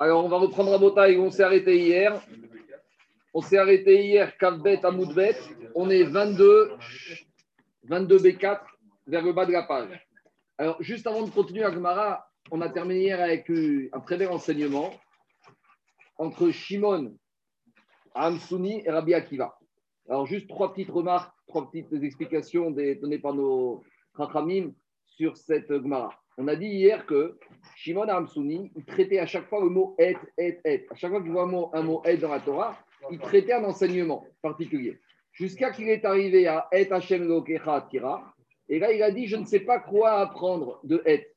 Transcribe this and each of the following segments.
Alors, on va reprendre la bataille. On s'est arrêté hier. On s'est arrêté hier, Kavbet à. On est 22, 22 B4 vers le bas de la page. Alors, juste avant de continuer à Gemara, on a terminé hier avec un très bel enseignement entre Shimon, Amsouni et Rabbi Akiva. Alors, juste trois petites remarques, trois petites explications données par nos Chachamim sur cette Gemara. On a dit hier que Shimon Amsouni, il traitait à chaque fois le mot et, et, et. À chaque fois qu'il voit un mot, un dans la Torah, il traitait un enseignement particulier. Jusqu'à qu'il est arrivé à et Hashem Lokecha Tira. Et là, il a dit Je ne sais pas quoi apprendre de et.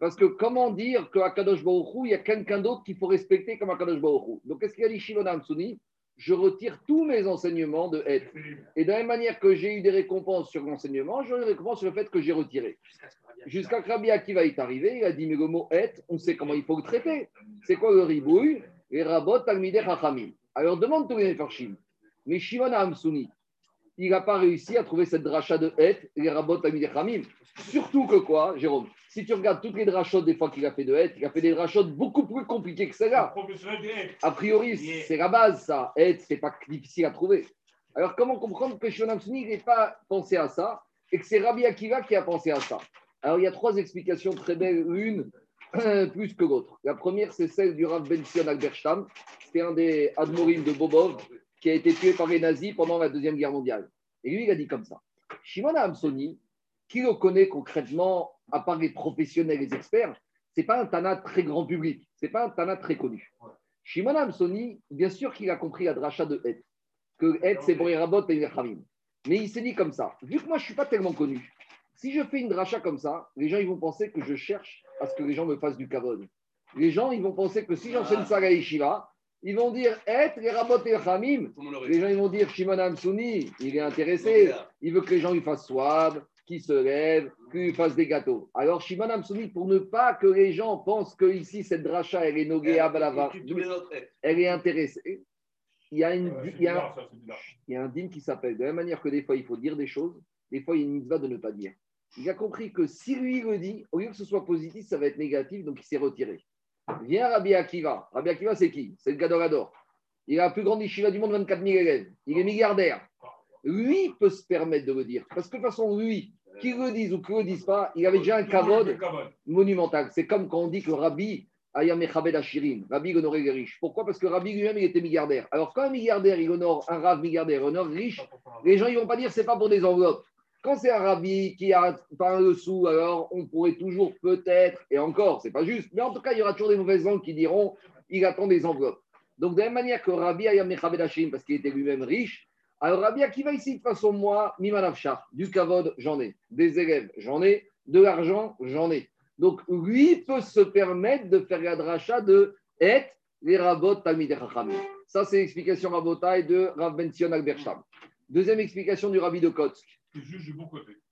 Parce que comment dire qu'à Kadosh Baruch il y a quelqu'un d'autre qu'il faut respecter comme Kadosh Baruch Donc, qu'est-ce qu'il a dit Shimon Amsouni Je retire tous mes enseignements de et. Et de la même manière que j'ai eu des récompenses sur l'enseignement, j'ai eu des récompenses sur le fait que j'ai retiré. Jusqu'à que Rabbi Akiva est arrivé, il a dit, mais le mot et, on sait comment il faut le traiter. C'est quoi le ribouille? Et rabot talmideh chachamim. Alors demande tous les farshim. Mais Shimon Hamsouni, il n'a pas réussi à trouver cette dracha de et, les rabot chachamim. Surtout que quoi, Jérôme? Si tu regardes toutes les drachot des fois qu'il a fait de et, il a fait des drachot beaucoup plus compliquées que celle-là. A priori, c'est la base, ça. Et, c'est pas difficile à trouver. Alors, comment comprendre que Shimon Hamsouni n'ait pas pensé à ça et que c'est Rabbi Akiva qui a pensé à ça? Alors, il y a trois explications très belles, une plus que l'autre. La première, c'est celle du Rav Ben Sion Alberstam. C'était un des Admorim de Bobov qui a été tué par les nazis pendant la Deuxième Guerre mondiale. Et lui, il a dit comme ça. Shimon Hamsoni, qui le connaît concrètement, à part les professionnels les experts, c'est pas un Tana très grand public, c'est pas un Tana très connu. Shimon Hamsoni, bien sûr qu'il a compris la dracha de Het, que Het, c'est pour les rabots et les Mais il s'est dit comme ça, vu que moi, je suis pas tellement connu, si je fais une dracha comme ça, les gens ils vont penser que je cherche à ce que les gens me fassent du kavod. Les gens ils vont penser que si j'enseigne ça à Yeshiva, ils vont dire être les rabot et les Les gens ils vont dire Shimon Amsouni, il est intéressé, il veut que les gens lui fassent soif, qu'ils se lèvent, qu'ils fassent des gâteaux. Alors Shimon Amsouni, pour ne pas que les gens pensent que ici cette dracha elle est noguée à Balava, elle est intéressée. Il y a, une, il, y a, il y a un dîme qui s'appelle de la même manière que des fois il faut dire des choses, des fois il y a une mitzvah de ne pas dire. Il a compris que si lui le dit, au lieu que ce soit positif, ça va être négatif, donc il s'est retiré. Viens Rabbi Akiva. Rabbi Akiva, c'est qui? C'est le Gadorador. Il a la plus grande yeshiva du monde, 24 000 élèves. Il est milliardaire. Lui peut se permettre de le dire. Parce que de toute façon, lui, qu'il le dise ou qu'il ne le dise pas, il avait déjà un kavod monumental. C'est comme quand on dit que Rabbi Ayam Echabed Ashirim, Rabbi honorait les riches. Pourquoi? Parce que Rabbi lui-même, il était milliardaire. Alors quand un milliardaire, il honore un Rav milliardaire, honore riche, les gens, ils ne vont pas dire c'est pas pour des enveloppes. Quand c'est un rabbi qui a pas un sou, alors on pourrait toujours peut-être, et encore, c'est pas juste, mais en tout cas, il y aura toujours des mauvaises langues qui diront il attend des enveloppes. Donc, de la même manière que Rabbi Ayam Mechabed parce qu'il était lui-même riche, alors Rabbi va ici, de façon, moi, Mimanavshar, du kavod, j'en ai, des élèves, j'en ai, de l'argent, j'en ai. Donc, lui peut se permettre de faire la dracha de Et, les rabot Talmid Ça, c'est l'explication rabotaille de Rav Ben Sion Deuxième explication du Rabbi de Kotsk.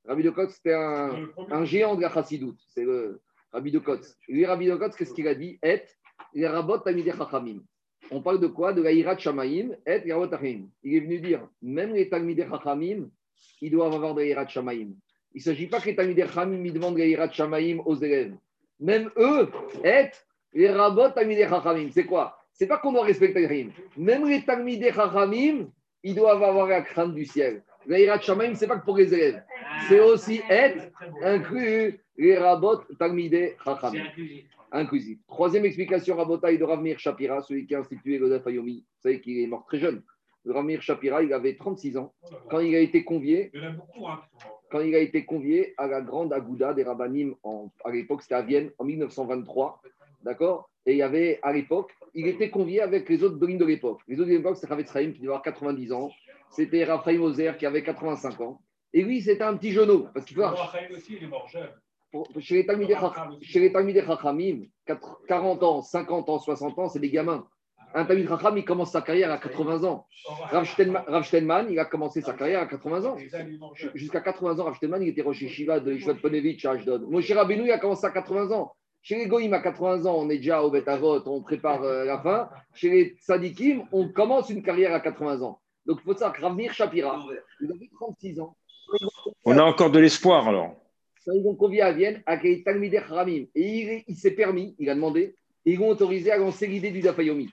Rabbi de Kotz, c'était un, géant de la Chassidoute. C'est le Rabbi de Kotz. Lui, Rabbi de Kotz, qu'est-ce qu'il a dit? Et les rabot tamideh chachamim. On parle de quoi? De la hirat shamaim et yarot Il est venu dire, même les tamideh chachamim, ils doivent avoir de la hirat shamaim. Il ne s'agit pas que les tamideh chachamim demandent de la hirat shamaim aux élèves. Même eux, et les rabot tamideh chachamim. C'est quoi? C'est pas qu'on doit respecter les Même les tamideh chachamim, ils doivent avoir la crainte du ciel. L'Aïrat Shamaim, ce n'est pas que pour les élèves. C'est aussi être inclus les rabot Talmide Chacham. Inclusif. Troisième explication, Rabotaï de Ravmir Shapira, celui qui a institué le Ayomi. Vous savez qu'il est mort très jeune. Ravmir Shapira, il avait 36 ans quand il a été convié. Hein, quand il a été convié à la grande Agouda des Rabbanim, à l'époque c'était à Vienne, en 1923, d'accord? Et il y avait à l'époque, il était convié avec les autres Dolim de l'époque. Les autres de l'époque, c'était Ravet qui devait avoir 90 ans, c'était Raphaël Moser qui avait 85 ans. Et lui, c'était un petit genou. Parce qu'il Raphaël aussi, il est mort jeune. chez les Talmideh Chachamim, 40 ans, 50 ans, 60 ans, c'est des gamins. Un Talmid Chacham, il commence sa carrière à 80 ans. Rav Steinman, il a commencé sa carrière à 80 ans. Jusqu'à 80 ans, Rav Steinman, il était Rocher Shiva de Yishvat Ponevich à Ashdod. Moshe Rabbeinu, il a commencé à 80 ans. Chez les Goïm, à 80 ans, on est déjà au Betavot, on prépare euh, la fin. Chez les Sadikim, on commence une carrière à 80 ans. Donc, il faut savoir que Ravnir Shapira, il avait 36 ans. On a encore de l'espoir alors. Ils vont convier à Vienne à Talmideh Ramim. Et il, s'est permis, il a demandé, et ils vont autoriser à lancer l'idée du Dafayomi.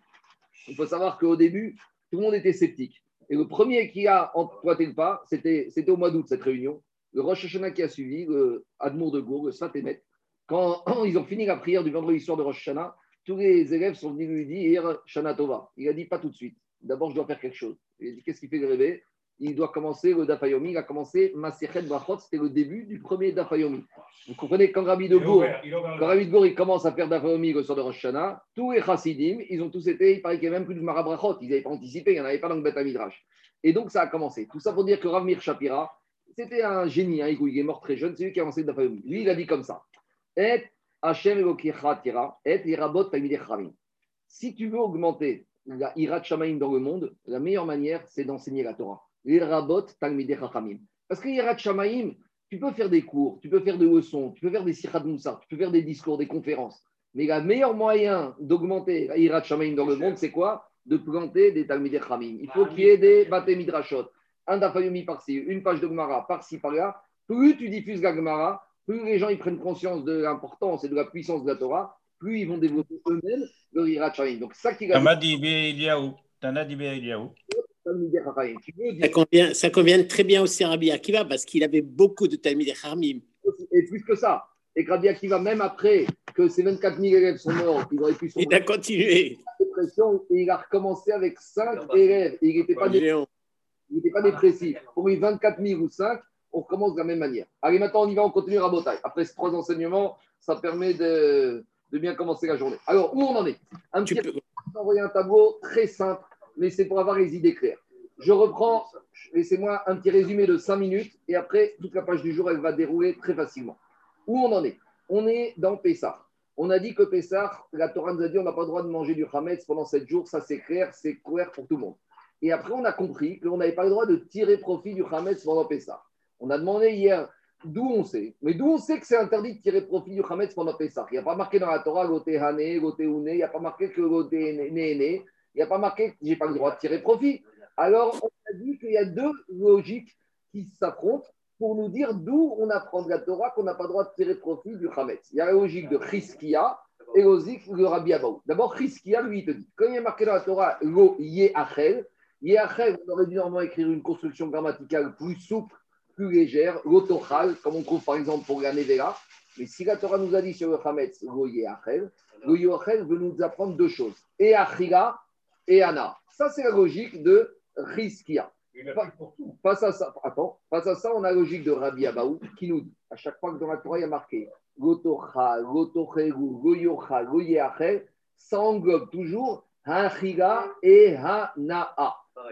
Il faut savoir qu'au début, tout le monde était sceptique. Et le premier qui a emprunté le pas, c'était au mois d'août, cette réunion. Le Rosh Hashanah qui a suivi, le Admour de Gour, le Sfatémet. Quand ils ont fini la prière du vendredi soir de Rosh Hashanah, tous les élèves sont venus lui dire Shana Tova. Il a dit pas tout de suite. D'abord, je dois faire quelque chose. Il a dit Qu'est-ce qui fait le rêver Il doit commencer le Dafayomi. Il a commencé Masechet Brachot. C'était le début du premier Dafayomi. Vous comprenez, quand Rabbi de Gour, quand Rabbi de Gour, il commence à faire Dafayomi le soir de Rosh Hashanah, tous les Chassidim, ils ont tous été, il paraît qu'il n'y avait même plus de Marabrachot. Ils n'avaient pas anticipé, il n'y en avait pas dans le Beth Midrash. Et donc, ça a commencé. Tout ça pour dire que Rav Mir Shapira, c'était un génie. Hein, il est mort très jeune. C'est lui qui a lancé le Dafayomi. Lui, il a dit comme ça. Et si tu veux augmenter la Irat Shamaim dans le monde, la meilleure manière, c'est d'enseigner la Torah. Parce que Irat Shamaim, tu peux faire des cours, tu peux faire des leçons, tu peux faire des Sirhat Moussa, tu peux faire des discours, des conférences. Mais le meilleur moyen d'augmenter la Irat Shamaim dans le monde, c'est quoi? De planter des Talmidei Chamim. Il faut qu'il y ait des Bate Midrashot, un Dafayomi par-ci, une page de Gemara par-ci, par-là. Plus tu diffuses la Gemara, plus les gens ils prennent conscience de l'importance et de la puissance de la Torah, plus ils vont développer eux-mêmes le Hirat Donc, ça qui a. Ça convient, ça convient très bien aussi à Rabbi Akiva parce qu'il avait beaucoup de Talmud Harmim. Et plus que ça. Et Rabbi Akiva, même après que ces 24 000 élèves sont morts, il aurait pu Il a continué. Et il a recommencé avec 5 élèves. Et il n'était pas, pas dépressif. Pour lui, 24 000 ou 5, on commence de la même manière. Allez, maintenant, on y va, on continue à bataille. Après ces trois enseignements, ça permet de, bien commencer la journée. Alors, où on en est? Un petit peux... envoyer un tableau très simple, mais c'est pour avoir les idées claires. Je reprends, laissez-moi un petit résumé de cinq minutes, et après, toute la page du jour, elle va dérouler très facilement. Où on en est? On est dans Pessah. On a dit que Pessah, la Torah nous a dit on n'a pas le droit de manger du Hametz pendant sept jours, ça c'est clair, c'est clair pour tout le monde. Et après, on a compris qu'on n'avait pas le droit de tirer profit du Hametz pendant Pessah. On a demandé hier d'où on sait. Mais d'où on sait que c'est interdit de tirer profit du Hametz pendant Pessah Il n'y a pas marqué dans la Torah Goté Hané, Goté Ouné, il n'y a pas marqué que Goté Néné, il n'y a pas marqué que je n'ai pas le droit de tirer profit. Alors, on a dit qu'il y a deux logiques qui s'affrontent pour nous dire d'où on apprend de la Torah qu'on n'a pas le droit de tirer profit du Hametz. Il y a la logique de Chizkia et la de Rabbi Abaou. D'abord, Chizkia, lui, il te dit, quand il a marqué dans la Torah Lo Yeachel, Yeachel, on aurait dû normalement écrire une construction grammaticale plus souple plus légère, l'autochal, comme on trouve par exemple pour la. Mais si la Torah nous a dit sur le Hametz, le Yoachel veut nous apprendre deux choses, et Achila et Ana. Ça, c'est la logique de Rizkia. Face à ça, attends, face à ça, on a la logique de Rabbi Abaou qui nous dit, à chaque fois que dans la Torah il y a marqué Goyeachel, ça englobe toujours Achila et Hanaa.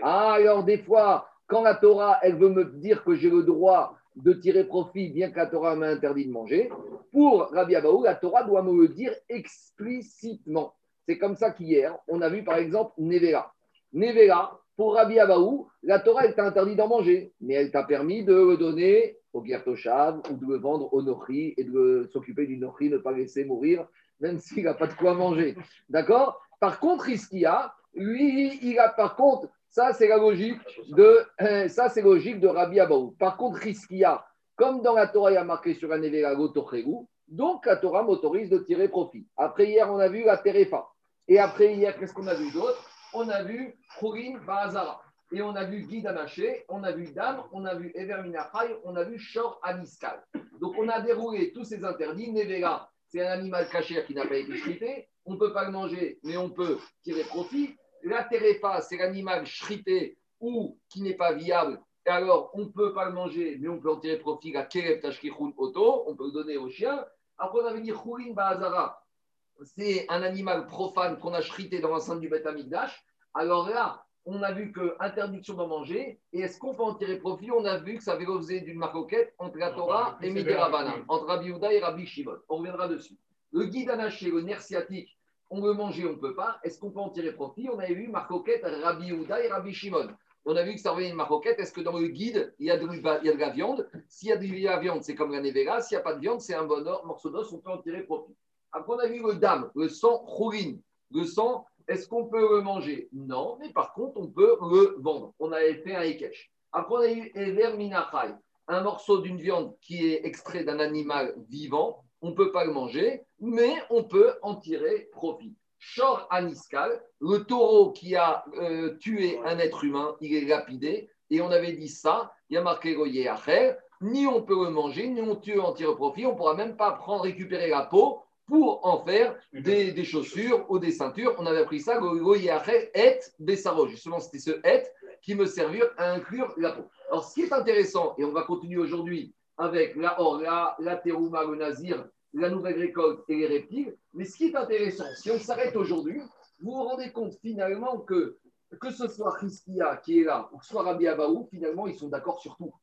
Ah, alors des fois, quand la Torah, elle veut me dire que j'ai le droit de tirer profit, bien que la Torah m'a interdit de manger, pour Rabbi Abaou, la Torah doit me le dire explicitement. C'est comme ça qu'hier, on a vu par exemple Nevela. Nevela, pour Rabbi Abaou, la Torah, elle t'a interdit d'en manger, mais elle t'a permis de le donner au Gertoshav ou de le vendre au Nochri et de s'occuper du Nochri, ne pas laisser mourir, même s'il n'a pas de quoi manger. D'accord? Par contre, Iskia, lui, il a par contre ça, c'est la logique de, euh, ça, c'est logique de Rabbi Abaou. Par contre, Riskia, comme dans la Torah, il y a marqué sur un Tochegu, donc la Torah m'autorise de tirer profit. Après hier, on a vu la Terefa. Et après hier, qu'est-ce qu'on a vu d'autre? On a vu Khourin Bazara. Et on a vu Guy Danaché, on a vu Dam, on a vu Ever on a vu Shor Aniskal. Donc on a déroulé tous ces interdits. Nevera, c'est un animal caché qui n'a pas été chrité. On ne peut pas le manger, mais on peut tirer profit. La terefa, c'est l'animal shrité ou qui n'est pas viable. Et alors, on ne peut pas le manger, mais on peut en tirer profit. La kereb oto, on peut le donner au chien. Après, on avait dit chourin ba'azara. C'est un animal profane qu'on a shrité dans l'enceinte du Beth Amikdash. Alors là, on a vu que interdiction d'en manger. Et est-ce qu'on peut en tirer profit? On a vu que ça avait l'objet d'une maroquette entre la Torah et Ravana, entre Rabbi Yehuda et Rabbi Shimon. On reviendra dessus. Le guide anaché, le nerf sciatique, on veut manger, on ne peut pas. Est-ce qu'on peut en tirer profit? On avait vu Marcoquette, Rabbi Yehuda et Rabbi Shimon. On a vu que ça revenait une marcoquette. Est-ce que dans le guide, il y a de, la viande? S'il y a de la viande, c'est comme la nevera. S'il n'y a pas de viande, c'est un bon morceau d'os, on peut en tirer profit. Après, on a vu le dame, le sang chourine. Le sang, est-ce qu'on peut le manger? Non, mais par contre, on peut le vendre. On avait fait un ekech. Après, on a eu Ever Minachai, un morceau d'une viande qui est extrait d'un animal vivant on ne peut pas le manger, mais on peut en tirer profit. Shor Aniskal, le taureau qui a euh, tué un être humain, il est lapidé, et on avait dit ça, il y a marqué Goyer Acher, ni on peut le manger, ni on tue en tire profit, on ne pourra même pas prendre, récupérer la peau pour en faire des, chaussures ou des ceintures. On avait appris ça, Goyer Acher, et Bessaro. Justement, c'était ce et qui me servir à inclure la peau. Alors, ce qui est intéressant, et on va continuer aujourd'hui avec la Orla, la Terouma, le Nazir, la nouvelle récolte et les reptiles, mais ce qui est intéressant, si on s'arrête aujourd'hui, vous vous rendez compte finalement que que ce soit Christia qui est là ou que ce soit Rabbi Abaou, finalement, ils sont d'accord sur tout.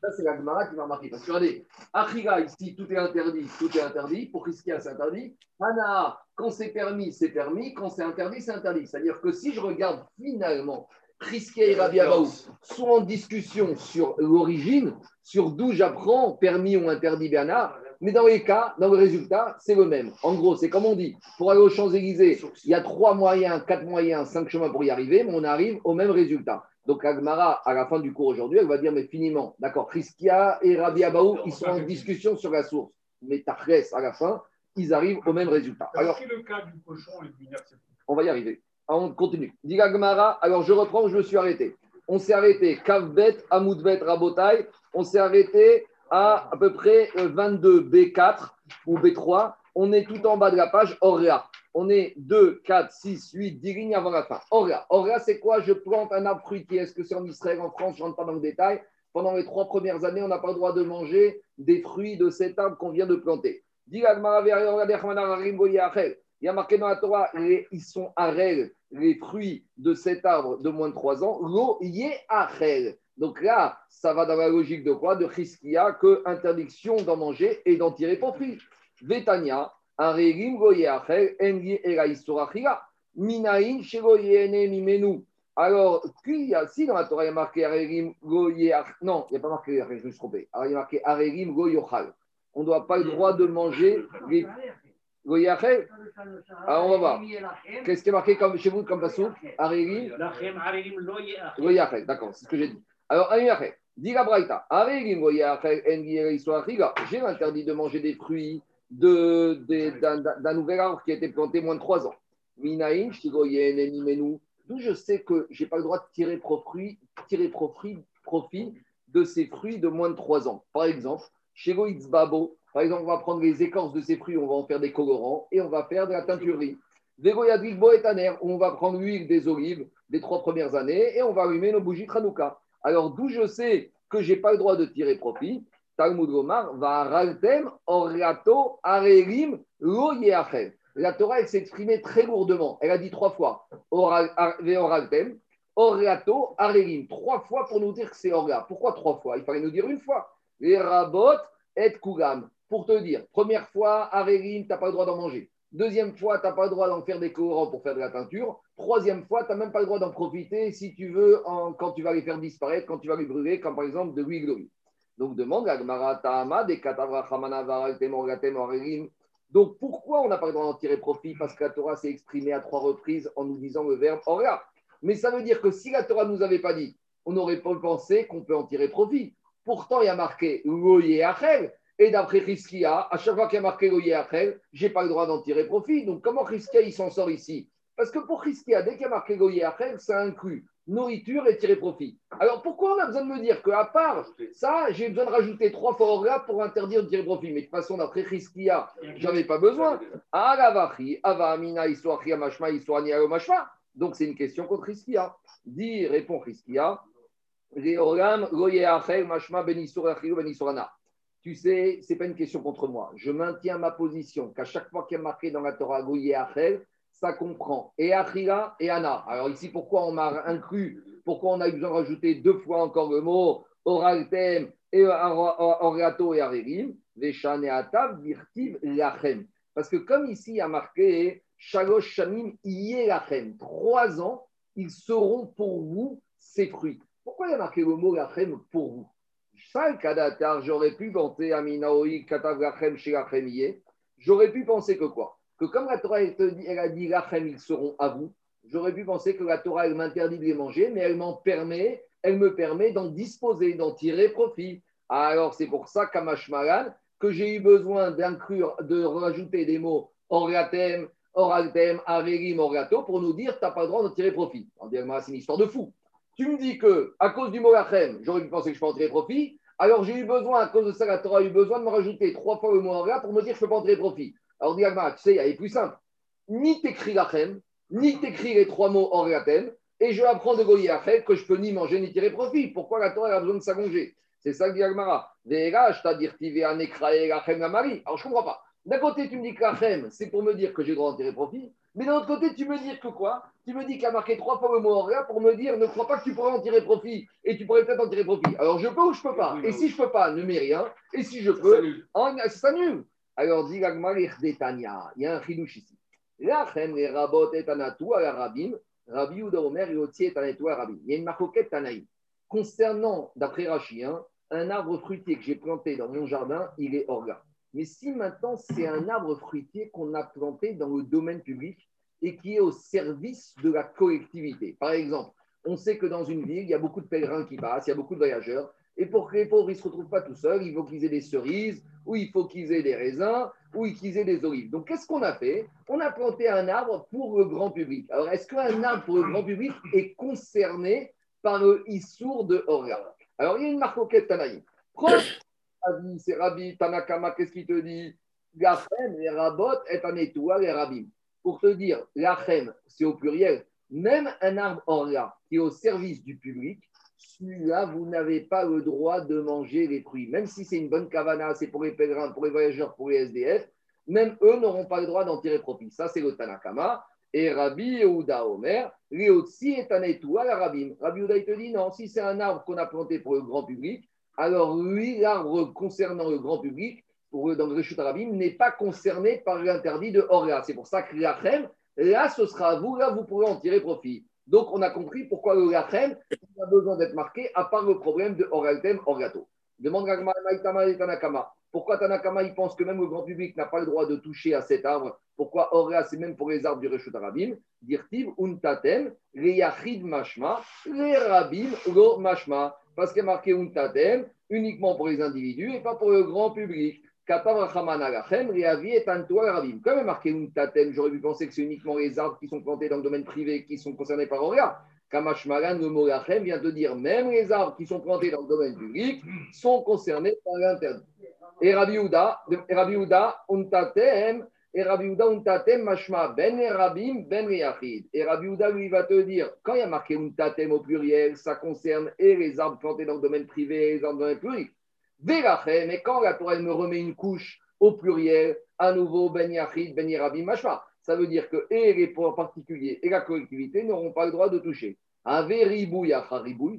Ça, c'est la Gemara qui va marquer. Parce que regardez, Achira, ici, tout est interdit, tout est interdit. Pour Christia, c'est interdit. Hana, quand c'est permis, c'est permis. Quand c'est interdit, c'est interdit. C'est-à-dire que si je regarde finalement Priskia et Rabbi Abaou sont en discussion sur l'origine, sur d'où j'apprends permis ou interdit Bernard, mais dans les cas, dans le résultat, c'est le même. En gros, c'est comme on dit, pour aller aux Champs-Élysées, il y a trois moyens, quatre moyens, cinq chemins pour y arriver, mais on arrive au même résultat. Donc Agmara, à la fin du cours aujourd'hui, elle va dire, mais finiment, d'accord, Priskia et Rabbi Abaou, ils sont en discussion sur la source. Mais Tachres, à la fin, ils arrivent au même résultat. Alors, le cas du cochon et du On va y arriver. On continue. Dit alors je reprends, je me suis arrêté. On s'est arrêté, Kavbet, Amoudbet, Rabotai. On s'est arrêté à à peu près 22 euh, B4 ou B3. On est tout en bas de la page Orla. On est 2, 4, 6, 8, 10 lignes avant la fin. Orla. Orla, c'est quoi? Je plante un arbre fruitier. Est-ce que c'est en Israël, en France? Je ne rentre pas dans le détail. Pendant les trois premières années, on n'a pas le droit de manger des fruits de cet arbre qu'on vient de planter. Il y a marqué dans la Torah, ils sont arel, les fruits de cet arbre de moins de 3 ans, l'eau yé arel. Donc là, ça va dans la logique de quoi? De Chiskia, que interdiction d'en manger et d'en tirer profit. Vetania, aregim goye achel, engi era minaïn shegoyene mimenu. Alors, si dans la Torah il y a marqué aregim goye non, il n'y a pas marqué, je me suis trompé. Alors il y a marqué goyochal. On ne doit pas le droit de manger Alors, on va voir. Qu'est-ce qui est marqué comme, chez vous comme passou Aregim Goyachel, d'accord, c'est ce que j'ai dit. Alors, Aregim Dit la Braïta, J'ai interdit de manger des fruits d'un nouvel arbre qui a été planté moins de 3 ans. Minaïn, D'où je sais que je n'ai pas le droit de tirer profit, tirer profit, profit de ces fruits de moins de 3 ans. Par exemple, chez Babo, par exemple, on va prendre les écorces de ces fruits, on va en faire des colorants et on va faire de la teinturerie. Vegoyadrik boetaner, on va prendre l'huile des olives des trois premières années et on va allumer nos bougies Tranouka. Alors, d'où je sais que je n'ai pas le droit de tirer profit, Talmud Gomar va raltem oriato arelim lo La Torah, elle s'est très lourdement. Elle a dit trois fois veoraltem, oriato arelim. Trois fois pour nous dire que c'est orga. Pourquoi trois fois? Il fallait nous dire une fois. Les et kugam pour te dire, première fois, Arérim, tu n'as pas le droit d'en manger. Deuxième fois, tu n'as pas le droit d'en faire des colorants pour faire de la teinture. Troisième fois, tu n'as même pas le droit d'en profiter si tu veux, quand tu vas les faire disparaître, quand tu vas les brûler, comme par exemple de l'huile. Donc demande à Donc pourquoi on n'a pas le droit d'en tirer profit? Parce que la Torah s'est exprimée à trois reprises en nous disant le verbe Ora. Mais ça veut dire que si la Torah ne nous avait pas dit, on n'aurait pas pensé qu'on peut en tirer profit. Pourtant, il y a marqué Achel. Et d'après Riskia, à chaque fois qu'il y a marqué après, je n'ai pas le droit d'en tirer profit. Donc comment Riskia s'en sort ici? Parce que pour Riskia, dès qu'il y a marqué après, ça inclut nourriture et tirer profit. Alors pourquoi on a besoin de me dire qu'à part ça, j'ai besoin de rajouter trois fois là pour interdire de tirer profit? Mais de toute façon, d'après Riskia, ai pas besoin. Donc c'est une question contre Riskia. Dit, répond Riskia. Tu sais, ce n'est pas une question contre moi. Je maintiens ma position qu'à chaque fois qu'il y a marqué dans la Torah Goye Achel, ça comprend et Achila et Anna. Alors ici, pourquoi on m'a inclus? Pourquoi on a eu besoin de rajouter deux fois encore le mot Oraltem et Orato et Arerim Veshan et Atav Virtiv Lachem. Parce que comme ici, il a marqué Shalosh Shamim Lachem. Trois ans, ils seront pour vous ces fruits. Pourquoi il y a marqué le mot Lachem pour vous? J'aurais pu penser à J'aurais pu penser que quoi? Que comme la Torah elle, a dit Lachem, ils seront à vous, j'aurais pu penser que la Torah elle m'interdit de les manger, mais elle m'en permet, elle me permet d'en disposer, d'en tirer profit. Alors c'est pour ça, Kamashmalan, que j'ai eu besoin d'inclure, de rajouter des mots oratem, oratem, averim, orato pour nous dire tu n'as pas le droit d'en tirer profit. On dit, c'est une histoire de fou. Tu me dis que à cause du mot achem, j'aurais pu penser que je peux en tirer profit. Alors j'ai eu besoin, à cause de ça, la Torah a eu besoin de me rajouter trois fois le mot orga pour me dire que je peux pas en tirer profit. Alors, dit tu sais, il est plus simple. Ni t'écris l'achem, ni t'écris les trois mots oratem, et je apprends de Goyi Achel que je peux ni manger ni tirer profit. Pourquoi la Torah a besoin de s'allonger? C'est ça que dit Agmara. Alors je ne comprends pas. D'un côté, tu me dis que l'Achem, c'est pour me dire que j'ai le droit d'en tirer profit. Mais d'un autre côté, tu me dis que quoi? Tu me dis qu'il a marqué trois fois le mot Orga pour me dire ne crois pas que tu pourrais en tirer profit et tu pourrais peut-être en tirer profit. Alors je peux ou je peux pas? Et si je peux pas, ne mets rien. Et si je peux, ça nul. Alors dit Agmara, il y a un chidouche ici. L'Achem, les rabot et anatou à la rabim, Rabbi Ouda Omer et Otsi et Rabbi. Il y a une marcoquette Tanaï. Concernant, d'après Rachien, un arbre fruitier que j'ai planté dans mon jardin, il est orga. Mais si maintenant c'est un arbre fruitier qu'on a planté dans le domaine public et qui est au service de la collectivité. Par exemple, on sait que dans une ville, il y a beaucoup de pèlerins qui passent, il y a beaucoup de voyageurs. Et pour que les pauvres ne se retrouvent pas tout seuls, il faut qu'ils aient des cerises, ou il faut qu'ils aient des raisins, ou qu'ils aient des olives. Donc, qu'est-ce qu'on a fait? On a planté un arbre pour le grand public. Alors, est-ce qu'un arbre pour le grand public est concerné par le Issour de Orga Alors, il y a une marque au C'est Rabbi Tanakama, qu'est-ce qu'il te dit? Lachem, les rabot, est un étoile, les rabbis. Pour te dire, lachem, c'est au pluriel. Même un arbre Orga qui est au service du public, celui-là, vous n'avez pas le droit de manger les fruits. Même si c'est une bonne cavana, c'est pour les pèlerins, pour les voyageurs, pour les SDF, même eux n'auront pas le droit d'en tirer profit. Ça, c'est le Tanakama. Et Rabbi Yehuda Omer, Léotsi est un étoile à Rabbi. Rabbi Yehuda, il te dit non, si c'est un arbre qu'on a planté pour le grand public, alors lui, l'arbre concernant le grand public, pour, dans le Réchut Arabim, n'est pas concerné par l'interdit de Orga. C'est pour ça que l'Achem, là, ce sera à vous, là, vous pourrez en tirer profit. Donc, on a compris pourquoi le Lachem a besoin d'être marqué, à part le problème de Oraltem, Orgato. Demande et Tanakama. Pourquoi Tanakama, il pense que même le grand public n'a pas le droit de toucher à cet arbre? Pourquoi Orga, c'est même pour les arbres du Reshut Arabim? Dirtiv, Untatem, Reyachid Mashma, les Rabim, Lo Mashma. Parce qu'il est marqué Untatem uniquement pour les individus et pas pour le grand public. Comme est marqué Untatem, j'aurais pu penser que c'est uniquement les arbres qui sont plantés dans le domaine privé qui sont concernés par Oria. Kamashmalan, le mot vient de dire même les arbres qui sont plantés dans le domaine public sont concernés par l'interdit. Et Rabbi Uda, Rabbi Uda, Untatem, et Rabbi Uda, Untatem, Mashma, Ben Rabim, Ben Yachid. Et Rabbi Uda, lui, va te dire, quand il y a marqué Untatem au pluriel, ça concerne et les arbres plantés dans le domaine privé et les arbres dans le domaine public. Mais quand la Torah me remet une couche au pluriel, à nouveau Ben Yachid, Ben Rabbi Mashma, ça veut dire que et les particuliers et la collectivité n'auront pas le droit de toucher. Un ribouille à.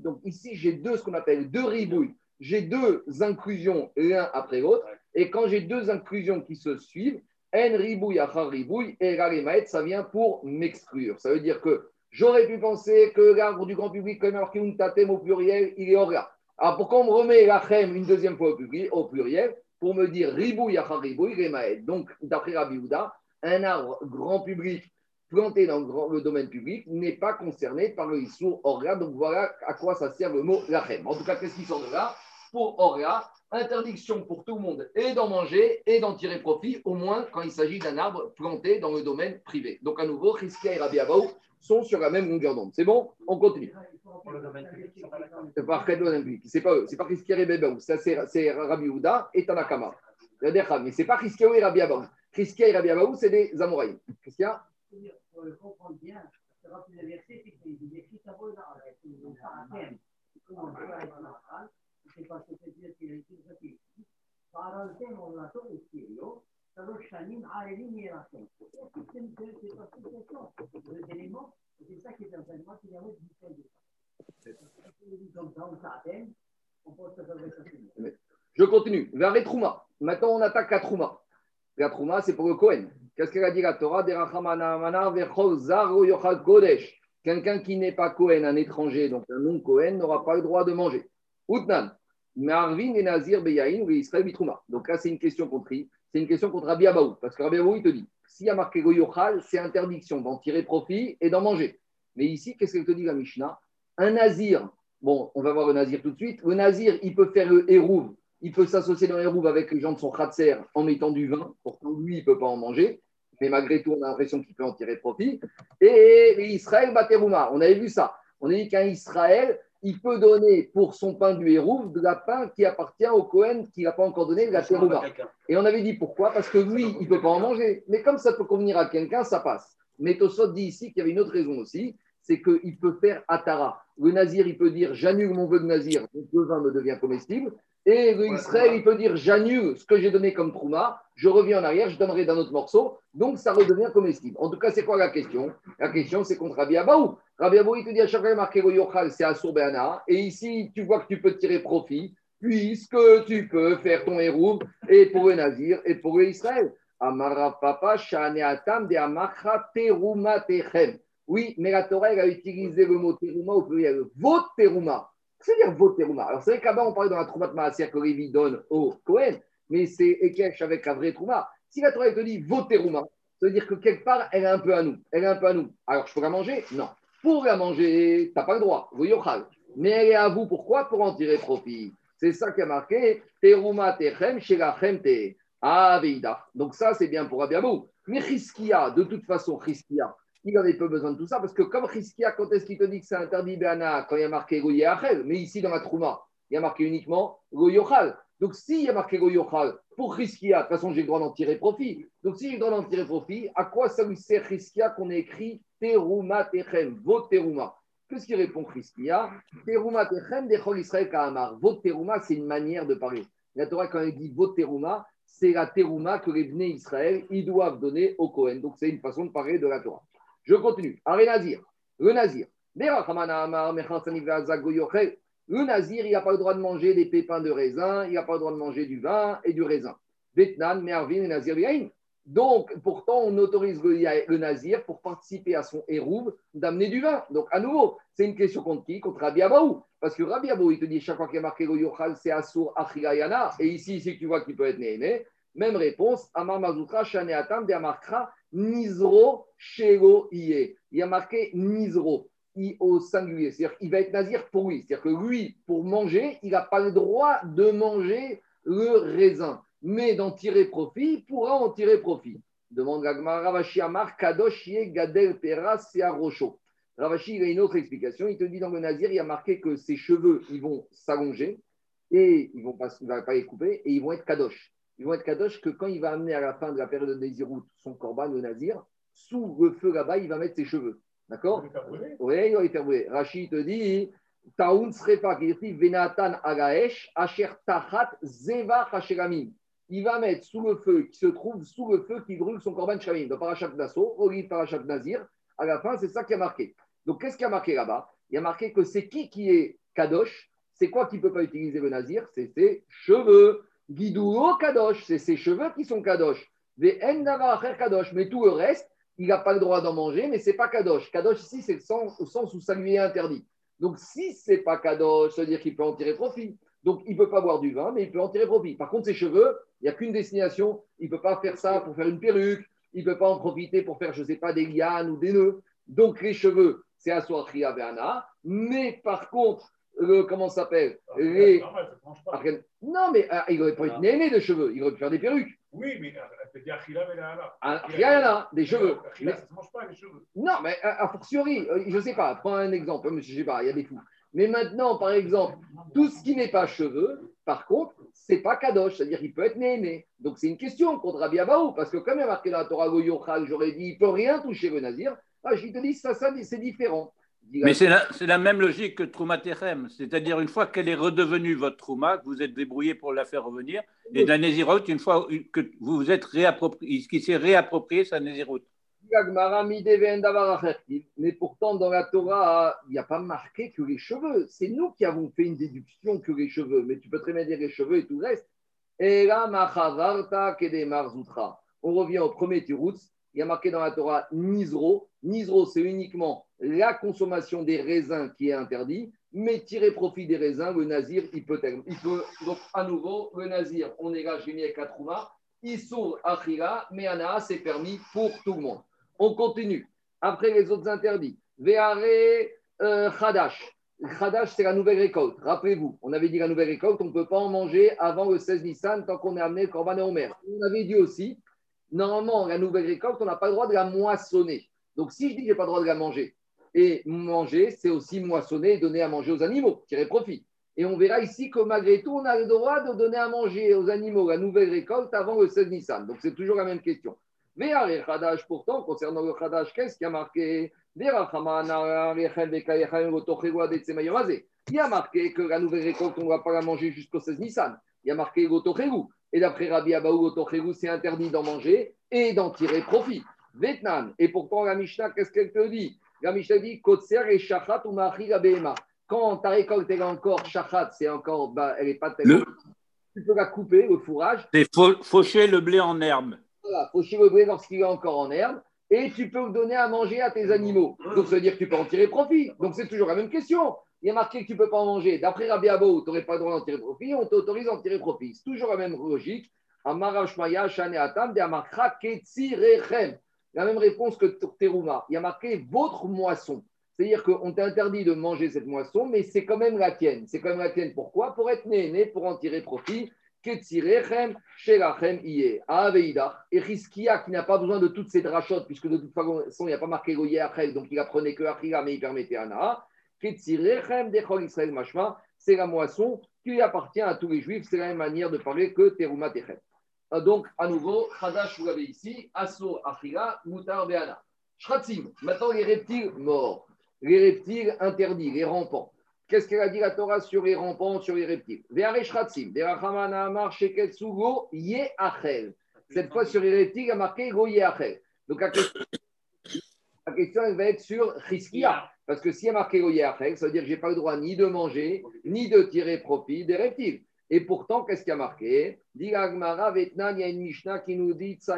Donc ici, j'ai deux, ce qu'on appelle deux ribouilles. J'ai deux inclusions l'un après l'autre. Et quand j'ai deux inclusions qui se suivent, en ribouille à ribouille et maîtres, ça vient pour m'exclure. Ça veut dire que j'aurais pu penser que l'arbre du grand public, marqué un tatem au pluriel, il est hors là. Alors pourquoi on me remet la chem une deuxième fois au pluriel, Pour me dire ribouille à ribouille. Donc, d'après Rabbi Houda, un arbre grand public planté dans le, domaine public n'est pas concerné par le Issour Orga. Donc voilà à quoi ça sert le mot Lachem. En tout cas, qu'est-ce qui sort de là? Pour Orga, interdiction pour tout le monde et d'en manger et d'en tirer profit, au moins quand il s'agit d'un arbre planté dans le domaine privé. Donc à nouveau, Riskia et Rabbi Abaou sont sur la même longueur d'onde. C'est bon? On continue. C'est pas pas eux, c'est pas Riskia et Abaou, c'est Rabbi Houda et Tanakama. Mais c'est pas Riskia et Rabbi Abaou. Riskia et Rabbi Abaou, c'est des Amoraïs. Je continue. Vers les Trouma. Maintenant, on attaque la Trouma. La Trouma, c'est pour le Kohen. Qu'est-ce qu'elle a dit la Torah? Kodesh. Quelqu'un qui n'est pas Kohen, un étranger, donc un non-Kohen, n'aura pas le droit de manger. Marvin et Nazir Beyaïn ou Israël Bitrouma. Donc là, c'est une question contre C'est une question contre Rabbi Abaou. Parce que Rabbi Abaou, il te dit s'il y a marqué Goyochal, c'est interdiction d'en tirer profit et d'en manger. Mais ici, qu'est-ce qu'elle te dit la Mishnah? Un Nazir, bon, on va voir le Nazir tout de suite. Le Nazir, il peut faire le Hérouv il peut s'associer dans les roues avec les gens de son khatser en mettant du vin. Pourtant, lui, il ne peut pas en manger. Mais malgré tout, on a l'impression qu'il peut en tirer profit. Et Israël Baterouma, on avait vu ça. On a dit qu'un Israël, il peut donner pour son pain du héros de la pain qui appartient au Cohen qui n'a pas encore donné, la terouma. Et on avait dit pourquoi? Parce que lui, il ne peut pas en manger. Mais comme ça peut convenir à quelqu'un, ça passe. Mais Tosot dit ici qu'il y avait une autre raison aussi, c'est qu'il peut faire Atara. Le nazir, il peut dire j'annule mon vœu de nazir, donc le vin me devient comestible. Et le Israël, il peut dire j'annule ce que j'ai donné comme trouma, je reviens en arrière, je donnerai d'un autre morceau, donc ça redevient comestible. En tout cas, c'est quoi la question? La question, c'est contre Rabbi Abaou. Rabbi Abaou, il te dit à chaque fois marqué Yochal, c'est Assour Be'ana. Et ici, tu vois que tu peux tirer profit, puisque tu peux faire ton héros et pour le Nazir et pour le Israël. Amara Papa, Atam de Amakra Teruma Techem. Oui, mais la Torah, elle a utilisé le mot Teruma au pluriel. Votre Teruma. C'est-à-dire votre terouma. Alors, c'est vrai qu'avant, on parlait dans la Trouma de Maaser que Lévi donne au Cohen, mais c'est Ekech avec la vraie Trouma. Si la Torah te dit votre terouma, ça veut dire que quelque part, elle est un peu à nous. Elle est un peu à nous. Alors, je peux la manger? Non. Pour la manger, tu n'as pas le droit. Mais elle est à vous. Pourquoi? Pour en tirer profit. C'est ça qui a marqué Teruma techem shelachem te. Ah, Donc, ça, c'est bien pour Abiabou. Mais Chiskia, de toute façon, Chiskia, il n'avait pas besoin de tout ça, parce que comme Riskia, quand est-ce qu'il te dit que c'est interdit Béana Quand il y a marqué Goyachel, mais ici dans la Trouma, il y a marqué uniquement Goyochal. Donc s'il y a marqué Goyochal, pour Riskia, de toute façon j'ai le droit d'en tirer profit. Donc si j'ai le droit d'en tirer profit, à quoi ça lui sert Riskia qu'on ait écrit Teruma Techem, votre Teruma Qu'est-ce qu'il répond Riskia? Teruma Techem, Dechol Israël Kahamar. Votre Teruma, c'est une manière de parler. La Torah, quand elle dit votre Teruma, c'est la Teruma que les Bnei Israël, ils doivent donner au Kohen. Donc c'est une façon de parler de la Torah. Je continue. Aré Nazir. Le Nazir. Le Nazir, il n'a pas le droit de manger des pépins de raisin, il n'a pas le droit de manger du vin et du raisin. Vetnan, Mervin et Nazir Donc, pourtant, on autorise le, Nazir pour participer à son hérouve d'amener du vin. Donc, à nouveau, c'est une question contre qui? Contre Rabbi Abaou. Parce que Rabbi Abaou, il te dit chaque fois qu'il y a marqué le Yochal, c'est Asur Achigayana. Et ici, que tu vois qu'il peut être né, Même réponse, Shaneatam, Nizro Shego Iye. Il y a marqué Nizro au singulier. C'est-à-dire qu'il va être nazir pour lui. C'est-à-dire que lui, pour manger, il n'a pas le droit de manger le raisin. Mais d'en tirer profit, il pourra en tirer profit. Demande Ravashi Amar Kadosh Gadel Pera Rocho. Ravashi, il a une autre explication. Il te dit dans le nazir, il y a marqué que ses cheveux, ils vont s'allonger et ils vont pas, va pas les couper et ils vont être Kadosh ils vont être kadosh que quand il va amener à la fin de la période de Nézirut son corban, le nazir, sous le feu là-bas, il va mettre ses cheveux. D'accord Oui, il va les faire brûler. Rachid te dit Taoun Srefa, qui dit Venatan Agaesh, Asher Tachat Zeva Hasheramim. Il va mettre sous le feu, qui se trouve sous le feu qui brûle son corban Shamim. Dans Parashat Nassau, au livre Parashat Nazir, à la fin, c'est ça qui a marqué. Donc, qu'est-ce qui a marqué là-bas? Il y a marqué que c'est qui qui est Kadosh? C'est quoi qui ne peut pas utiliser le Nazir? C'est ses cheveux. Guidouo Kadosh, c'est ses cheveux qui sont Kadosh. Kadosh, mais tout le reste, il n'a pas le droit d'en manger, mais c'est pas Kadosh. Kadosh ici, c'est au sens où ça lui est interdit. Donc si c'est pas Kadosh, ça veut dire qu'il peut en tirer profit. Donc il ne peut pas boire du vin, mais il peut en tirer profit. Par contre, ses cheveux, il n'y a qu'une destination. Il ne peut pas faire ça pour faire une perruque. Il ne peut pas en profiter pour faire, je ne sais pas, des lianes ou des nœuds. Donc les cheveux, c'est Aswatria Veana. Mais par contre, le, comment ça s'appelle les... Non, mais ah, il aurait pas être néné de cheveux, il aurait pu faire des perruques. Oui, mais elle dit Achila Achila, des cheveux. Achila, ça ne mange pas, les cheveux. Non, mais a fortiori, euh, je ne sais pas, prends un exemple, je ne sais pas, il y a des fous. Mais maintenant, par exemple, tout ce qui n'est pas cheveux, par contre, c'est pas kadosh, c'est-à-dire qu'il peut être néné. Donc c'est une question contre Rabbi Abaou, parce que comme il y a marqué dans la Torah Goyochal, j'aurais dit, il ne peut rien toucher le nazir. Ah, je te dis, ça, ça c'est différent. Mais c'est la, même logique que Trouma Terem, c'est-à-dire une fois qu'elle est redevenue votre Trouma, que vous êtes débrouillé pour la faire revenir, et d'un Nézirot, une fois que vous vous êtes réapproprié, qui s'est réapproprié sa Nézirot. Mais pourtant, dans la Torah, il n'y a pas marqué que les cheveux. C'est nous qui avons fait une déduction que les cheveux. Mais tu peux très bien dire les cheveux et tout le reste. On revient au premier Tiroutz. Il y a marqué dans la Torah Nizro. Nizro, c'est uniquement la consommation des raisins qui est interdit, mais tirer profit des raisins, le nazir, il peut, il donc à nouveau, le nazir, on est là, j'ai mis avec Katrouma, Issour Achira, mais Anaa, c'est permis pour tout le monde. On continue. Après les autres interdits, Veare euh, Khadash. Khadash, c'est la nouvelle récolte. Rappelez-vous, on avait dit la nouvelle récolte, on ne peut pas en manger avant le 16 Nissan tant qu'on est amené le Corban et Omer. On avait dit aussi, normalement, la nouvelle récolte, on n'a pas le droit de la moissonner. Donc, si je dis que je n'ai pas le droit de la manger, et manger, c'est aussi moissonner et donner à manger aux animaux, tirer profit. Et on verra ici que malgré tout, on a le droit de donner à manger aux animaux la nouvelle récolte avant le 16 Nissan. Donc, c'est toujours la même question. Mais Khadash, pourtant, concernant le Khadash, qu'est-ce qui a marqué? Il y a marqué que la nouvelle récolte, on ne va pas la manger jusqu'au 16 Nissan. Il y a marqué Gotochegu. Et d'après Rabbi Abaou, c'est interdit d'en manger et d'en tirer profit. Vietnam. Et pourtant, la Mishnah, qu'est-ce qu'elle te dit? La Mishnah dit Kotser et Shachat ou Mahi Quand ta récolte est encore Shachat, c'est encore, bah, elle n'est pas tellement. Tu peux la couper, le fourrage. C'est faucher le blé en herbe. Voilà, faucher le blé lorsqu'il est encore en herbe et tu peux donner à manger à tes animaux. Donc, ça veut dire que tu peux en tirer profit. Donc, c'est toujours la même question. Il y a marqué que tu ne peux pas en manger. D'après Rabbi Abou, tu n'aurais pas le droit d'en tirer profit. On t'autorise à en tirer profit. C'est toujours la même logique. La même réponse que Terouma. Il y a marqué votre moisson. C'est-à-dire qu'on t'interdit de manger cette moisson, mais c'est quand même la tienne. C'est quand même la tienne. Pourquoi? Pour être né, né, pour en tirer profit. Ketzirechem, Shelachem, Iye. Aveida. Et Riskia, qui n'a pas besoin de toutes ces drachotes, puisque de toute façon, il n'y a pas marqué Goye Achel, donc il apprenait que Achila, mais il permettait Ana. Ketzirechem, Dechol Israël Mashma, c'est la moisson qui appartient à tous les juifs. C'est la même manière de parler que Teruma Techem. Euh, donc, à nouveau, Khadash, vous l'avez ici, Asso, Achila, Mutar, Beana. Shratzim, maintenant les reptiles morts, les reptiles interdits, les rampants. Qu'est-ce qu'elle a dit la Torah sur les rampants, sur les reptiles? Cette fois, sur les reptiles, il a marqué Go Donc la question, va être sur Chiskia. Parce que s'il y a marqué Go ça veut dire que je n'ai pas le droit ni de manger, ni de tirer profit des reptiles. Et pourtant, qu'est-ce qu'il y a marqué? Dit il y a une Mishnah qui nous dit Si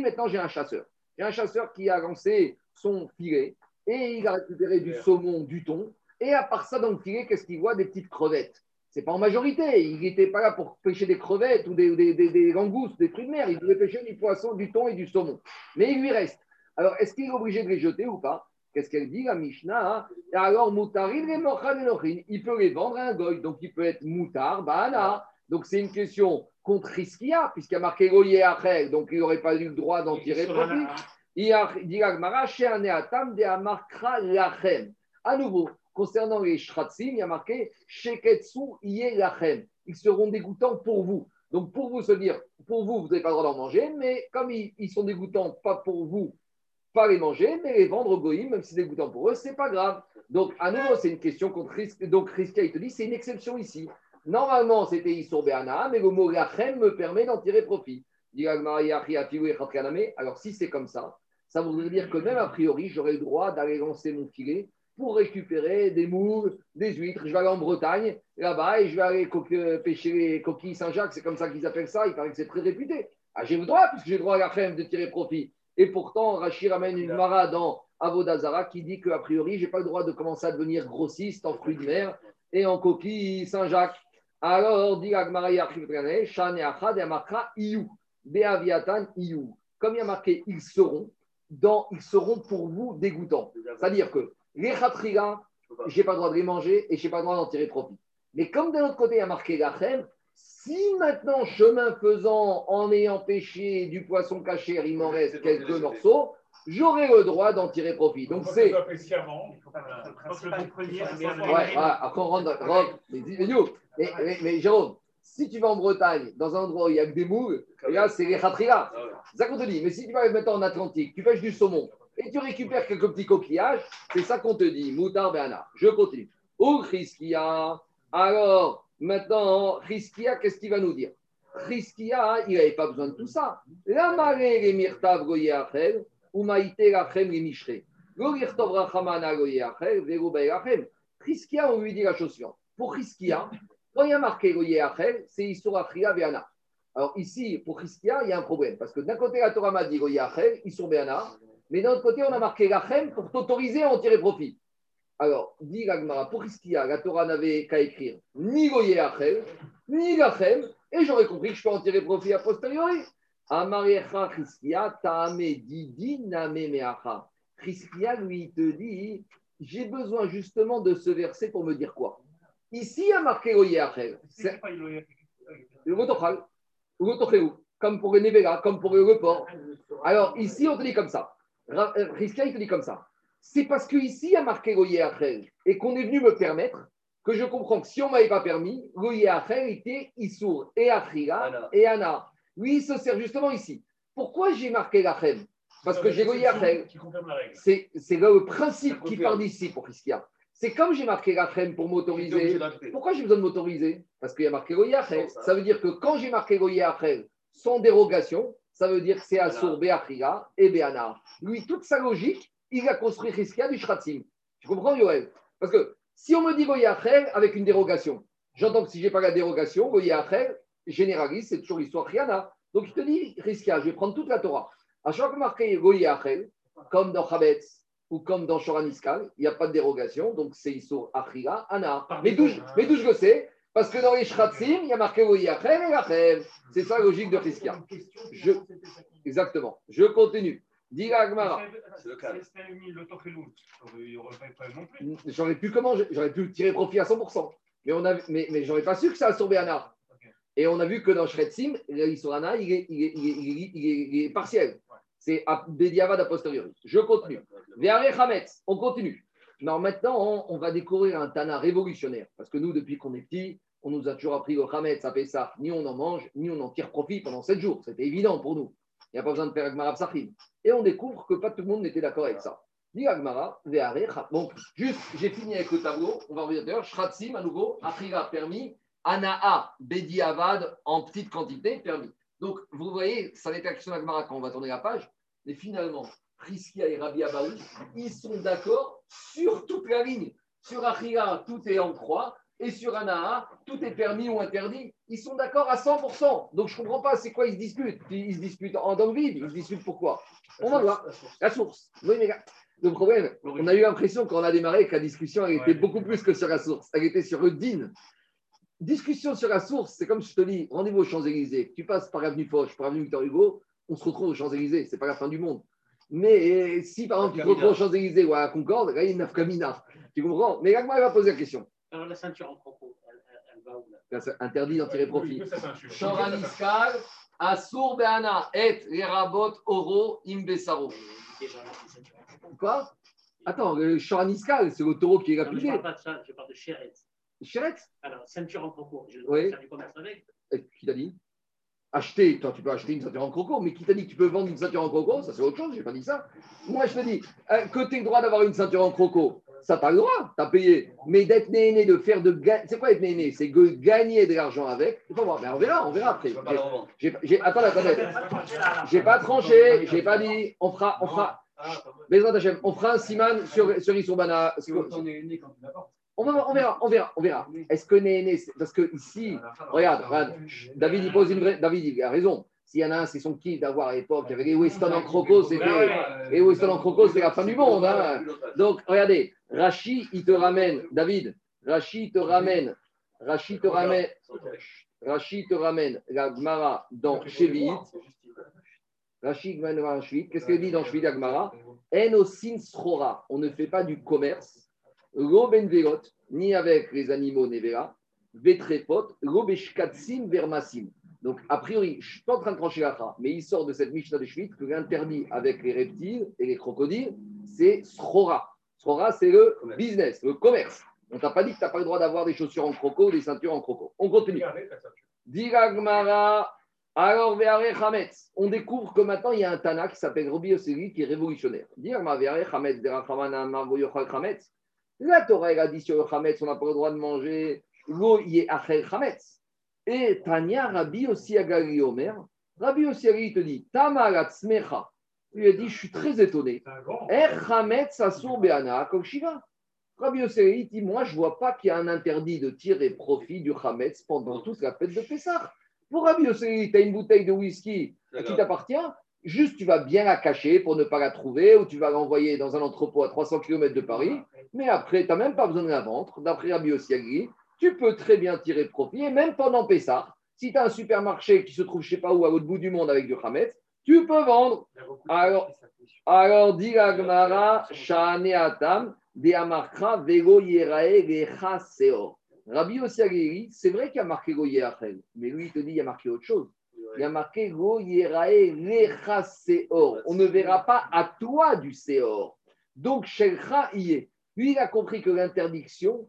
maintenant j'ai un chasseur, a un chasseur qui a lancé son filet et il a récupéré du saumon, du thon. Et à part ça, dans le filet, qu'est-ce qu'il voit? Des petites crevettes. C'est pas en majorité. Il n'était pas là pour pêcher des crevettes ou des, des, des, langoustes, des trucs de mer. Il voulait pêcher du poisson, du thon et du saumon. Mais il lui reste. Alors, est-ce qu'il est obligé de les jeter ou pas? Qu'est-ce qu'elle dit, la Mishnah hein? Alors, moutarin les il peut les vendre à un goy. Donc, il peut être moutar, bana. Donc, c'est une question contre Riskia, puisqu'il a marqué Goye Achel, donc il n'aurait pas eu le droit d'en tirer profit. Il dit À nouveau, concernant les Shratzim, il y a marqué Sheketsu Lachem. Ils seront dégoûtants pour vous. Donc, pour vous se dire, pour vous, vous n'avez pas le droit d'en manger, mais comme ils, sont dégoûtants, pas pour vous, pas les manger, mais les vendre au Goïm, même si c'est dégoûtant pour eux, c'est pas grave. Donc, à nouveau, c'est une question contre Riskia. Donc, Riskia, il te dit, c'est une exception ici. Normalement, c'était Issour Béana, mais le mot Lachem me permet d'en tirer profit. Alors, si c'est comme ça, ça voudrait dire que même a priori, j'aurais le droit d'aller lancer mon filet pour récupérer des moules, des huîtres. Je vais aller en Bretagne, là-bas, et je vais aller pêcher les coquilles Saint-Jacques, c'est comme ça qu'ils appellent ça, il paraît que c'est très réputé. Ah, j'ai le droit, puisque j'ai le droit à la de tirer profit. Et pourtant, Rachid ramène une mara dans Avodazara qui dit qu'a priori, je n'ai pas le droit de commencer à devenir grossiste en fruits de mer et en coquilles Saint-Jacques. Alors, dit Comme il y a marqué, ils seront, dans, ils seront pour vous dégoûtants. C'est-à-dire que les khatriga, je n'ai pas le droit de les manger et je n'ai pas le droit d'en tirer profit. Mais comme de l'autre côté, il y a marqué lachem, si maintenant, chemin faisant, en ayant pêché du poisson caché, il m'en reste quelques morceaux, j'aurai le droit d'en tirer profit. Donc c'est. Ouais, après on rentre. Mais, mais, mais, Jérôme, si tu vas en Bretagne, dans un endroit où il y a que des moules, là, c'est les khatria. C'est ça qu'on te dit. Mais si tu vas maintenant en Atlantique, tu pêches du saumon et tu récupères quelques petits coquillages, c'est ça qu'on te dit. Moutar Béana. Je continue. Ou Chriskia. Alors, maintenant, Chriskia, qu'est-ce qu'il va nous dire? Chriskia, il n'avait pas besoin de tout ça. La marée, les mirtav goyachel, ou maïté lachem les mishre. Gogirtov rachamana goyachel, vero bayachem. Chriskia, on lui dit la chose suivante. Pour Chriskia, quand il y a marqué Goyé c'est Issour Achria Veana. Alors ici, pour Christia, il y a un problème. Parce que d'un côté, la Torah m'a dit Goyé Achel, Issour Veana. Mais d'un autre côté, on a marqué Lachem pour t'autoriser à en tirer profit. Alors, dit Gagmara, pour Christia, la Torah n'avait qu'à écrire ni Goyé Achel, ni Lachem. Et j'aurais compris que je peux en tirer profit a posteriori. Amarecha Chizkia, Taame Didi Name Meacha. Chizkia, lui, il te dit j'ai besoin justement de ce verset pour me dire quoi Ici, il y a marqué Oyachel. C'est le le comme pour le Nevela, comme pour le report. Alors, ici, on te dit comme ça. Chizkia, il te dit comme ça. C'est parce qu'ici, il y a marqué Oyachel et qu'on est venu me permettre que je comprends que si on ne m'avait pas permis, Goyachel était Issour et Achila et Anna. Lui, il se sert justement ici. Pourquoi j'ai marqué Rachem Parce que j'ai Goyachel. C'est le principe qui part d'ici pour Christian. C'est comme j'ai marqué Rachem pour m'autoriser. Pourquoi j'ai besoin de m'autoriser? Parce qu'il y a marqué Goyachel. Ça veut dire que quand j'ai marqué Goyachel sans dérogation, ça veut dire que c'est Assour, Beachila et Beana. Lui, toute sa logique, il a construit Christian du Shratzim. Tu comprends, Yoel? Parce que si on me dit Goyachel avec une dérogation, j'entends que si je n'ai pas la dérogation, Goyachel généralise, c'est toujours l'histoire Rihanna. Donc il te dit, Riskia, je vais prendre toute la Torah. À chaque marqué Goyachel, comme dans Chabetz ou comme dans Shoraniskal, il n'y a pas de dérogation, donc c'est Issour Achira, Anna. Mais d'où je le sais? Parce que dans les Shratzim, il y a marqué Goyachel et Rachel. C'est ça la logique de Riskia. Je... Exactement. Je continue. Diga Agmara. J'aurais pu comment J'aurais pu tirer profit à 100%. Mais, on a, mais, mais j'aurais pas su que ça a sauvé Anna. Et on a vu que dans Shretsim, l'Issorana, il est, il, est, il, est, il, est, partiel. C'est Bediavad a posteriori. Je continue. Hametz, on continue. Maintenant, on, on, va découvrir un Tana révolutionnaire. Parce que nous, depuis qu'on est petit, on nous a toujours appris le Hametz, ça fait ça. Ni on en mange, ni on en tire profit pendant 7 jours. C'était évident pour nous. Il n'y a pas besoin de faire Agmara Psachim. Et on découvre que pas tout le monde n'était d'accord avec ça. Dit Agmara, Bon, juste, j'ai fini avec le tableau. On va revenir d'ailleurs. Shratzim, à nouveau, Afrira permis. Anaa, Bedi Avad, en petite quantité, permis. Donc, vous voyez, ça la question d'Agmara quand on va tourner la page. Mais finalement, Priskia et Rabbi Abaou, ils sont d'accord sur toute la ligne. Sur Achira, tout est en croix. Et sur Anaa, tout est permis ou interdit. Ils sont d'accord à 100%. Donc je ne comprends pas, c'est quoi ils se disputent? Ils se disputent en dans le vide, ils se disputent pourquoi? On va voir. La source. Oui, mais le problème, on a eu l'impression quand on a démarré que la discussion elle était beaucoup plus que sur la source. Elle était sur le din. Discussion sur la source, c'est comme je te dis, rendez-vous aux Champs-Élysées. Tu passes par l'avenue Foch, par l'avenue Victor Hugo, on se retrouve aux Champs-Élysées. C'est pas la fin du monde. Mais si par exemple tu te retrouves aux Champs-Élysées ou à la Concorde, là il y a une. Tu comprends? Mais là, il va poser la question. Alors la ceinture en propos, elle, va où là Interdit d'en tirer profit. Choraniskal, Asur Beana, Et, Lerabot, Oro, Imbesaro. Quoi? Attends, le Choraniskal, c'est le taureau qui est lapidé. Je ne parle pas de ça, je parle de Chéretz. Chéretz Alors, ceinture en propos, je oui. faire du commerce avec. Qui t'a dit? Acheter, toi tu peux acheter une ceinture en croco, mais qui t'a dit que tu peux vendre une ceinture en croco? Ça c'est autre chose, je n'ai pas dit ça. Moi je te dis, euh, que tu as le droit d'avoir une ceinture en croco, ça t'as le droit, t'as payé. Mais d'être né, de faire de c'est quoi être né, C'est de gagner de l'argent avec. Il faut voir, mais on verra, on verra après. J'ai, attends, attends, j'ai pas tranché, j'ai pas dit, on fera, on fera. Mais on fera un siman sur, sur Isurbana. On, va, on verra, on verra, on verra. Est-ce que Néné, parce que ici, regarde, regarde, David il pose une vraie, David il a raison. S'il y en a un, c'est son kiff d'avoir à l'époque. Il y avait les Weston en croco, c'était. Et Weston en croco, c'est la fin du monde. Hein. Donc, regardez, Rachi, il te ramène, David, Rachi te ramène, Rachi te ramène, Rachi te ramène la Gmara dans Shevit. Rachi Gmara Shevit. Qu'est-ce qu'il dit dans Shevit la Gmara En On ne fait pas du commerce. Roben Verot, ni avec les animaux Nevera. Vetrepot, Robeshkatsim Vermasim. Donc, a priori, je ne suis pas en train de trancher la mais il sort de cette Mishnah de Shvit que l'interdit avec les reptiles et les crocodiles, c'est Srora. Srora, c'est le business, le commerce. On t'a pas dit que tu n'as pas le droit d'avoir des chaussures en croco, des ceintures en croco. On continue. Diragmara, alors Chametz. On découvre que maintenant il y a un Tana qui s'appelle Robi Osiri qui est révolutionnaire. Chametz, La Torah a dit sur le Chametz, on n'a pas le droit de manger. Lo Achel Chametz. Et Tania Rabbi aussi Agali Omer. Rabbi aussi te dit Tamarat Smecha. Il lui a dit Je suis très étonné. Shiva. Rabbi Ossi dit Moi, je ne vois pas qu'il y a un interdit de tirer profit du Hametz pendant toute la fête de Pessah. Pour Rabbi Ossi, tu as une bouteille de whisky qui t'appartient. Juste, tu vas bien la cacher pour ne pas la trouver ou tu vas l'envoyer dans un entrepôt à 300 km de Paris. Mais après, tu n'as même pas besoin de la vendre. D'après Rabbi Ossi tu peux très bien tirer profit, et même pendant Pessah, Si tu as un supermarché qui se trouve je ne sais pas où, à l'autre bout du monde avec du Hametz, tu peux vendre. Alors, alors dit la Gemara, Shane Atam, de Amarkra, Vego Yerae, Lecha Seor. Rabbi Ossiagiri, c'est vrai qu'il y a marqué Go Yerachel, mais lui, il te dit il y a marqué autre chose. Il y a marqué Go Yerae, Lecha Seor. On ne verra pas à toi du Seor. Donc, Shelcha y est. Lui, il a compris que l'interdiction,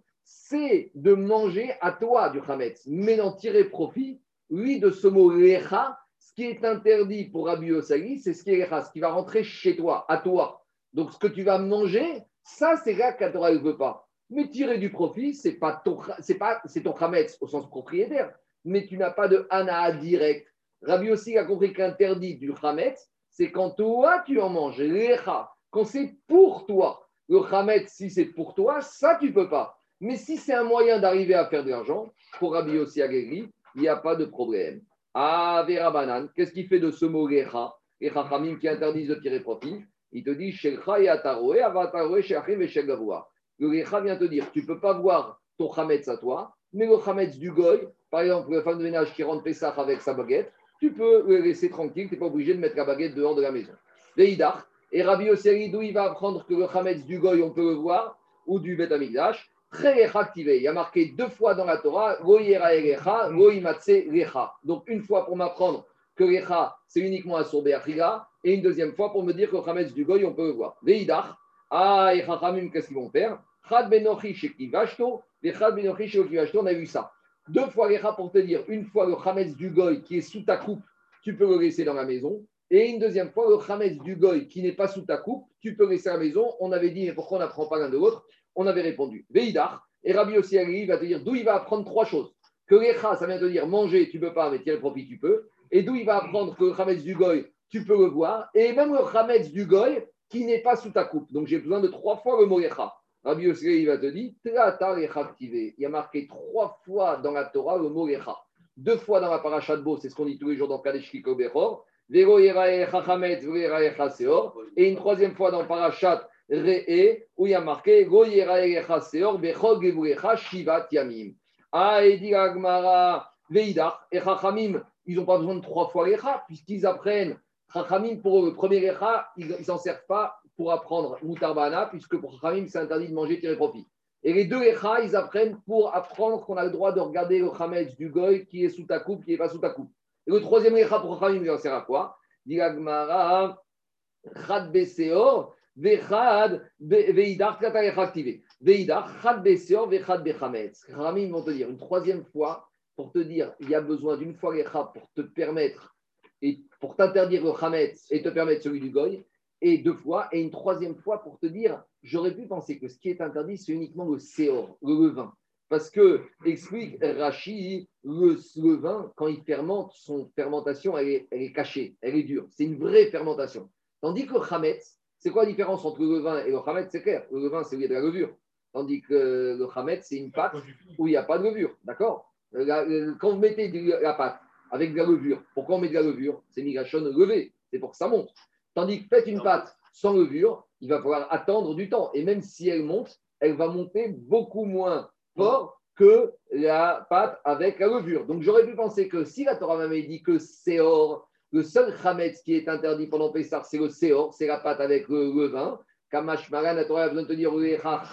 c'est de manger à toi du Hametz, mais d'en tirer profit, lui, de ce mot Lecha, ce qui est interdit pour Rabbi Osagi, c'est ce qui est Lecha, ce qui va rentrer chez toi, à toi. Donc, ce que tu vas manger, ça, c'est là Torah ne veut pas. Mais tirer du profit, c'est pas ton, c'est pas, c'est ton Hametz au sens propriétaire, mais tu n'as pas de Hana direct. Rabbi aussi a compris qu'interdit du Hametz, c'est quand toi tu en manges, Lecha, quand c'est pour toi. Le Hametz, si c'est pour toi, ça tu peux pas. Mais si c'est un moyen d'arriver à faire de l'argent, pour Rabbi aussi il n'y a pas de problème. Ah, Vera Banan, qu'est-ce qu'il fait de ce mot Lecha Les Chachamim qui interdisent de tirer profit, il te dit Shelcha et Ataroe, Avataroe, Shechim et Shegavoa. Le Lecha vient te dire tu ne peux pas voir ton Hametz à toi, mais le Hametz du Goy, par exemple, le femme de ménage qui rentre Pessah avec sa baguette, tu peux le laisser tranquille, tu n'es pas obligé de mettre la baguette dehors de la maison. Veidar, et Rabbi Osseri, d'où il va apprendre que le Hametz du Goy, on peut le voir, ou du Bet Amigdash, activé. Il y a marqué deux fois dans la Torah, Recha. Donc une fois pour m'apprendre que Recha, c'est uniquement un sourd Achiga, et une deuxième fois pour me dire que le Hametz du Goy, on peut le voir. Veidar, ah, et Chachamim, qu'est-ce qu'ils vont faire? Chad Benochi Shekivashto, et Chad Benochi Shekivashto, on a vu ça. Deux fois Recha pour te dire, une fois le Hametz du Goy qui est sous ta coupe, tu peux le laisser dans la maison. Et une deuxième fois, le Hametz du Goy qui n'est pas sous ta coupe, tu peux laisser à la maison. On avait dit, mais pourquoi on n'apprend pas l'un de l'autre? On avait répondu, Veidar. Et Rabbi aussi va te dire d'où il va apprendre trois choses. Que Recha, ça vient de dire manger, tu peux pas, mais tirer profit, tu peux. Et d'où il va apprendre que le Hametz du Goy, tu peux le voir. Et même le Hametz du Goy qui n'est pas sous ta coupe. Donc j'ai besoin de trois fois le mot Recha. Rabbi Yossi, va te dire, il y a marqué trois fois dans la Torah le mot Lecha. Deux fois dans la paracha de c'est ce qu'on dit tous les jours dans Kadesh Kiko. Et une troisième fois dans Parashat Re'e, où il y a marqué Go Seor Bechol Gevurecha Shivat Yamim. Ah, et dit Agmara Veidach, et Chachamim, ils n'ont pas besoin de trois fois Lecha, puisqu'ils apprennent Chachamim pour le premier Lecha, ils ne s'en servent pas pour apprendre Mutarbana, puisque pour Khamim, c'est interdit de manger, tirer profit. Et les deux Echa, ils apprennent pour apprendre qu'on a le droit de regarder le Khametz du Goy qui est sous ta coupe, qui n'est pas sous ta coupe. Et le troisième Echa pour Khamim, il en sert à quoi? Dilagmara, Chad Beseor, Vechad, Veidar, activé. Veidar, Chad Beseor, Vechad Bechametz. Khamim vont te dire une troisième fois pour te dire il y a besoin d'une fois Echa pour te permettre et pour t'interdire le Khametz et te permettre celui du Goy et deux fois, et une troisième fois pour te dire, j'aurais pu penser que ce qui est interdit, c'est uniquement le séor, le levain. Parce que, explique Rachi, le, levain, quand il fermente, son fermentation, elle est, cachée, elle est dure. C'est une vraie fermentation. Tandis que le chametz, c'est quoi la différence entre le levain et le chametz C'est clair, le levain, c'est où il y a de la levure. Tandis que le chametz, c'est une pâte où il n'y a pas de levure. D'accord? Quand vous mettez la pâte avec de la levure, pourquoi on met de la levure? C'est migration levé, c'est pour que ça monte. Tandis que faites une pâte sans levure, il va falloir attendre du temps. Et même si elle monte, elle va monter beaucoup moins fort que la pâte avec la levure. Donc j'aurais pu penser que si la Torah m'avait dit que Seor, le seul Hametz qui est interdit pendant Pessar, c'est le Seor, c'est la pâte avec le levain. Kamash Maran, la Torah besoin de te dire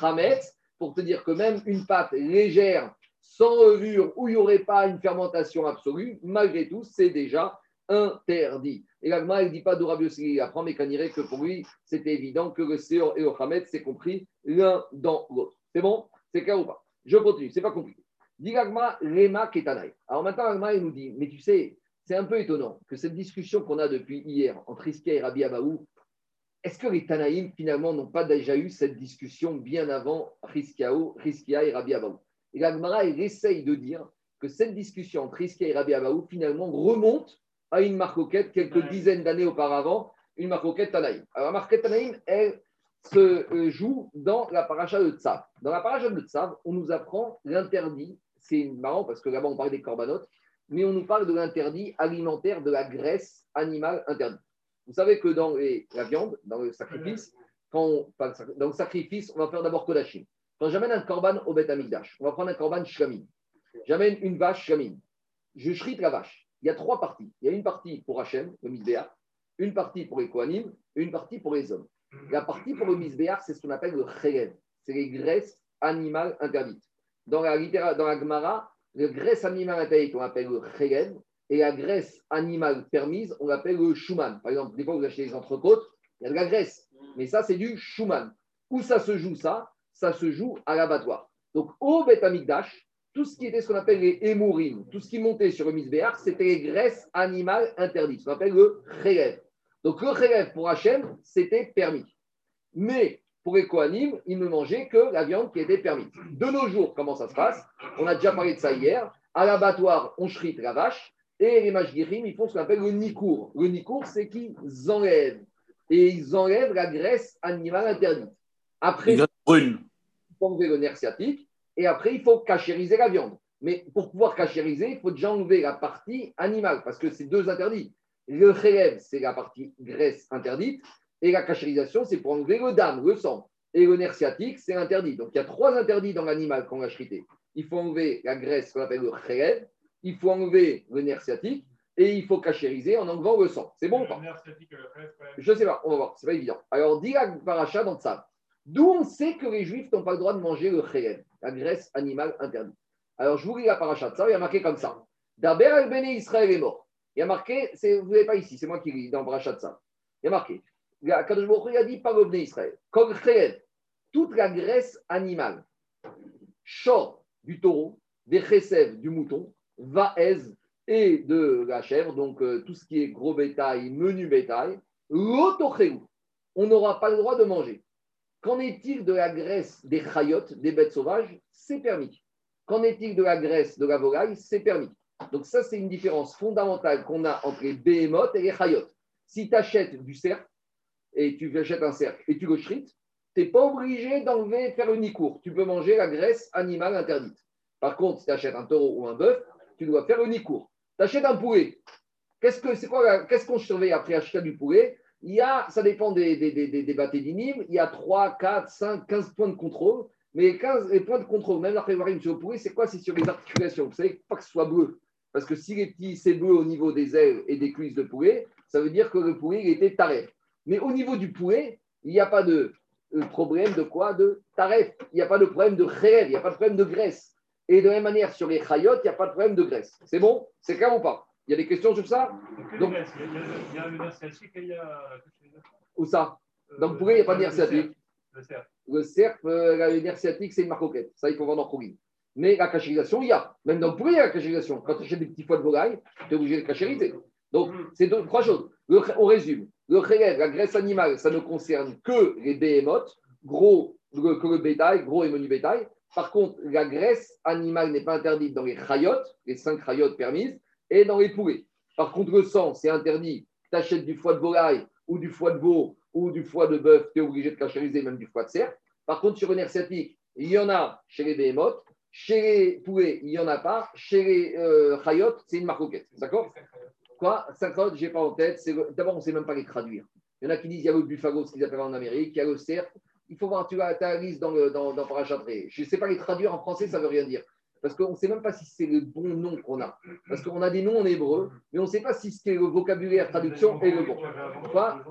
Hametz pour te dire que même une pâte légère, sans levure, où il n'y aurait pas une fermentation absolue, malgré tout, c'est déjà interdit. Et l'agma, il ne dit pas d'où Rabbi il apprend, mais qu'on dirait que pour lui, c'était évident que le Seor et le Hamed, c'est compris l'un dans l'autre. C'est bon? C'est clair ou pas? Je continue, c'est pas compliqué. Dit l'agma, Lema Ketanai. Alors maintenant, l'agma, il nous dit, mais tu sais, c'est un peu étonnant que cette discussion qu'on a depuis hier entre Iskia et Rabbi Abaou, est-ce que les Tanaïm, finalement, n'ont pas déjà eu cette discussion bien avant Riskia et Rabbi Abaou? Et l'agma, il essaye de dire que cette discussion entre Riskia et Rabbi Abaou, finalement, remonte à une marcoquette quelques dizaines d'années auparavant, une marcoquette Tanaïm. Alors, la marcoquette Tanaïm, elle se euh, joue dans la paracha de Tzav. Dans la paracha de Tzav, on nous apprend l'interdit, c'est marrant parce que là-bas on parle des corbanotes, mais on nous parle de l'interdit alimentaire de la graisse animale interdite. Vous savez que dans la viande, dans le sacrifice, on, dans le sacrifice, on va faire d'abord Kodashim. Quand j'amène un korban au Beth Amikdash, on va prendre un korban Shlamim. J'amène une vache Shlamim. je shrite la vache. Il y a trois parties. Il y a une partie pour Hachem, le misbéar, une partie pour les Kohanim et une partie pour les hommes. La partie pour le misbéar, c'est ce qu'on appelle le chelev. C'est les graisses animales interdites. Dans la, dans la Gemara, la graisse animale interdite, on appelle le chelev, et la graisse animale permise, on l'appelle le shuman. Par exemple, des fois, vous achetez des entrecôtes, il y a de la graisse. Mais ça, c'est du shuman. Où ça se joue, ça? Ça se joue à l'abattoir. Donc, au Beth Amikdash, tout ce qui était ce qu'on appelle les émourim, tout ce qui montait sur le misbéar, c'était les graisses animales interdites, ce qu'on appelle le chelev. Donc, le chelev pour Hachem, c'était permis. Mais pour les Kohanim, ils ne mangeaient que la viande qui était permise. De nos jours, comment ça se passe? On a déjà parlé de ça hier. À l'abattoir, on shrite la vache et les mashgirim, ils font ce qu'on appelle le nikour. Le nikour, c'est qu'ils enlèvent. Et ils enlèvent la graisse animale interdite. Après, Les graisses brunes. il faut enlever le nerf sciatique et après, il faut cachériser la viande. Mais pour pouvoir cachériser, il faut déjà enlever la partie animale parce que c'est deux interdits. Le chélève, c'est la partie graisse interdite et la cachérisation, c'est pour enlever le dame, le sang. Et le nerf sciatique, c'est interdit. Donc, il y a trois interdits dans l'animal qu'on a chrité. Il faut enlever la graisse qu'on appelle le chélève, il faut enlever le nerf sciatique et il faut cachériser en enlevant le sang. C'est bon ou pas? Le le je ne sais pas, on va voir, c'est pas évident. Alors, dit la paracha dans Tzav. D'où on sait que les juifs n'ont pas le droit de manger le chélèv, la graisse animale interdite. Alors, je vous lis la paracha de Tzav, il y a marqué comme ça. Daber Bene Israël est mort. Il y a marqué, vous n'avez pas ici, c'est moi qui lis dans la paracha de Tzav. Il y a marqué. Kadosh Baruch il a dit par Bene Israël. Chélèv, toute la graisse animale, short du taureau, des chessev du mouton, vaez et de la chèvre, donc euh, tout ce qui est gros bétail, menu bétail, l'autochérou, on n'aura pas le droit de manger. Qu'en est-il de la graisse des chayotes, des bêtes sauvages? C'est permis. Qu'en est-il de la graisse de la volaille? C'est permis. Donc ça, c'est une différence fondamentale qu'on a entre les béhémotes et les chayotes. Si tu achètes du cerf, et tu achètes un cerf et tu le shrites, tu n'es pas obligé d'enlever, faire le nikour. Tu peux manger la graisse animale interdite. Par contre, si tu achètes un taureau ou un bœuf, tu dois faire le nikour. Tu achètes un poulet. Qu'est-ce que c'est quoi Qu'est-ce qu'on surveille après acheter du poulet? Il y a, ça dépend des, des, des, des, bâtés d'inim, il y a 3, 4, 5, 15 points de contrôle. Mais les 15 les points de contrôle, même après voir sur le poulet, c'est quoi? C'est sur les articulations. Vous savez, pas que ce soit bleu. Parce que si les petits, c'est bleu au niveau des ailes et des cuisses de poulet, ça veut dire que le poulet il était taref. Mais au niveau du poulet, il n'y a pas de euh, problème de quoi De taref. Il n'y a pas de problème de rêve, il n'y a pas de problème de graisse. Et de la même manière, sur les chayotes, il n'y a pas de problème de graisse. C'est bon C'est clair ou pas Il y a des questions sur ça Donc-. Il y a- le nerf et il y a. Ou ça Euh, Donc, pourquoi il n'y a pas de nerf le cerf. sciatique Le cerf. Le cerf, euh, la- le nerf sciatique, c'est une marcoquette. Ça, il faut vendre en chourine. Mais la cachérisation, il y a. Même dans le poulet, il y a la cachérisation. Quand tu achètes des petits foies de volaille, tu es obligé de cachériser. Donc, c'est deux- trois choses. On résume. Le la graisse animale, ça ne concerne que les béhémotes, gros, que le bétail, gros et menu bétail. Par contre, la graisse animale n'est pas interdite dans les chayotes, les cinq chayotes permises, et dans les poulets. Par contre, le sang, c'est interdit. Tu achètes du foie de volaille ou du foie de veau ou du foie de bœuf, tu es obligé de cachériser même du foie de cerf. Par contre, sur le nerf sciatique, il y en a chez les béhémotes, chez les poulets, il n'y en a pas, chez les euh, c'est une marcoquette. D'accord? Quoi? 50, je n'ai pas en tête. D'abord, on ne sait même pas les traduire. Il y en a qui disent il y a le buffalo, ce qu'ils appellent en Amérique, il y a le cerf. Il faut voir, tu as ta liste dans, le, dans, dans Parachatré. Je ne sais pas les traduire en français, ça ne veut rien dire. Parce qu'on ne sait même pas si c'est le bon nom qu'on a. Parce qu'on a des noms en hébreu, mais on ne sait pas si c'est le vocabulaire traduction est le bon. Quoi?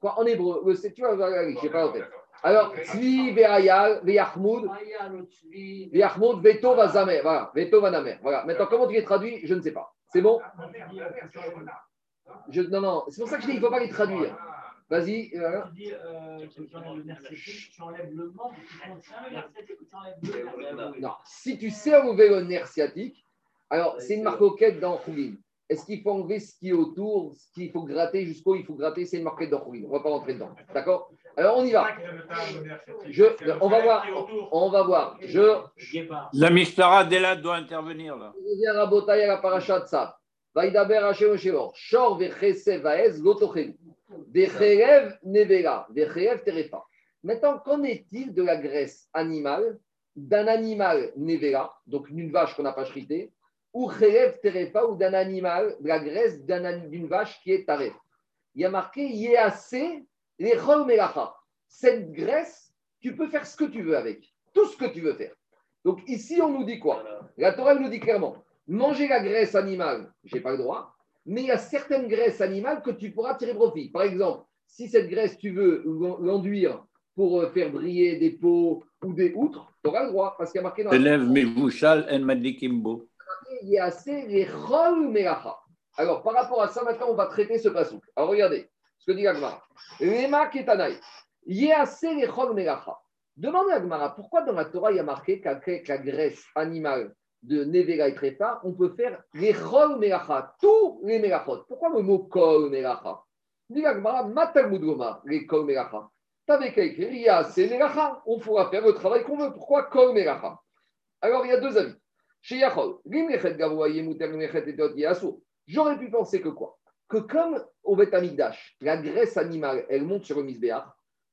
Quoi? En hébreu, le, tu vois, je n'ai pas en tête. Alors, Tzvi, Ve'ayal, Ve'yachmoud, Ve'yachmoud, Veto, Vazamer. Voilà, Veto, Vanamer. Voilà. Maintenant, comment tu les traduis? Je ne sais pas. C'est bon Je- Non, non, c'est pour ça que je dis qu'il ne faut pas les traduire. Vas-y. euh, Tu dis euh, que tu enlèves le nerf sciatique, tu enlèves le membre qui contient le nerf sciatique ou tu enlèves le nerf sciatique Non, si tu sais enlever le nerf sciatique, alors c'est une marcoquette dans Khouline. Est-ce qu'il faut enlever ce qui est autour, ce qu'il faut gratter jusqu'où il faut gratter C'est une marquette dans Khouline. On ne va pas rentrer dedans. D'accord? Alors on y va. Je, on va voir. On va voir. Je. La Mishtara, dès là, doit intervenir. Là. je viens à Botaï à la paracha de ça. Vaïdaber Hashem Shevor. Shor vechese vaez lotochelu. Vecherev nevela. Vecherev terefa. Maintenant, qu'en est-il de la graisse animale d'un animal nevela, donc d'une vache qu'on n'a pas chritée, ou cherev terefa, ou d'un animal, de la graisse d'une vache qui est taref Il y a marqué Yéase lechol melacha. Cette graisse, tu peux faire ce que tu veux avec. Tout ce que tu veux faire. Donc ici, on nous dit quoi? La Torah nous dit clairement manger la graisse animale, j'ai pas le droit, mais il y a certaines graisses animales que tu pourras tirer profit. Par exemple, si cette graisse, tu veux l'enduire pour euh, faire briller des pots ou des outres, tu auras le droit, parce qu'il y a marqué dans il y a assez les. Alors, par rapport à ça, maintenant, on va traiter ce passage. Alors, regardez ce que dit Agmara. Lema ketanaï. Demande à Agmara, pourquoi dans la Torah, il y a marqué qu'avec la graisse animale de Nevela et Tréfa, on peut faire les chol melacha, tous les melachot. Pourquoi le mot kol melacha Dit Agmara, matalmud goma, les kol melacha. T'avais qu'à écrire, melacha. On pourra faire le travail qu'on veut. Pourquoi kol melacha Alors, il y a deux avis. Chez Yachol. J'aurais pu penser que quoi? Que comme au Beth Amikdash, la graisse animale, elle monte sur le misbéach,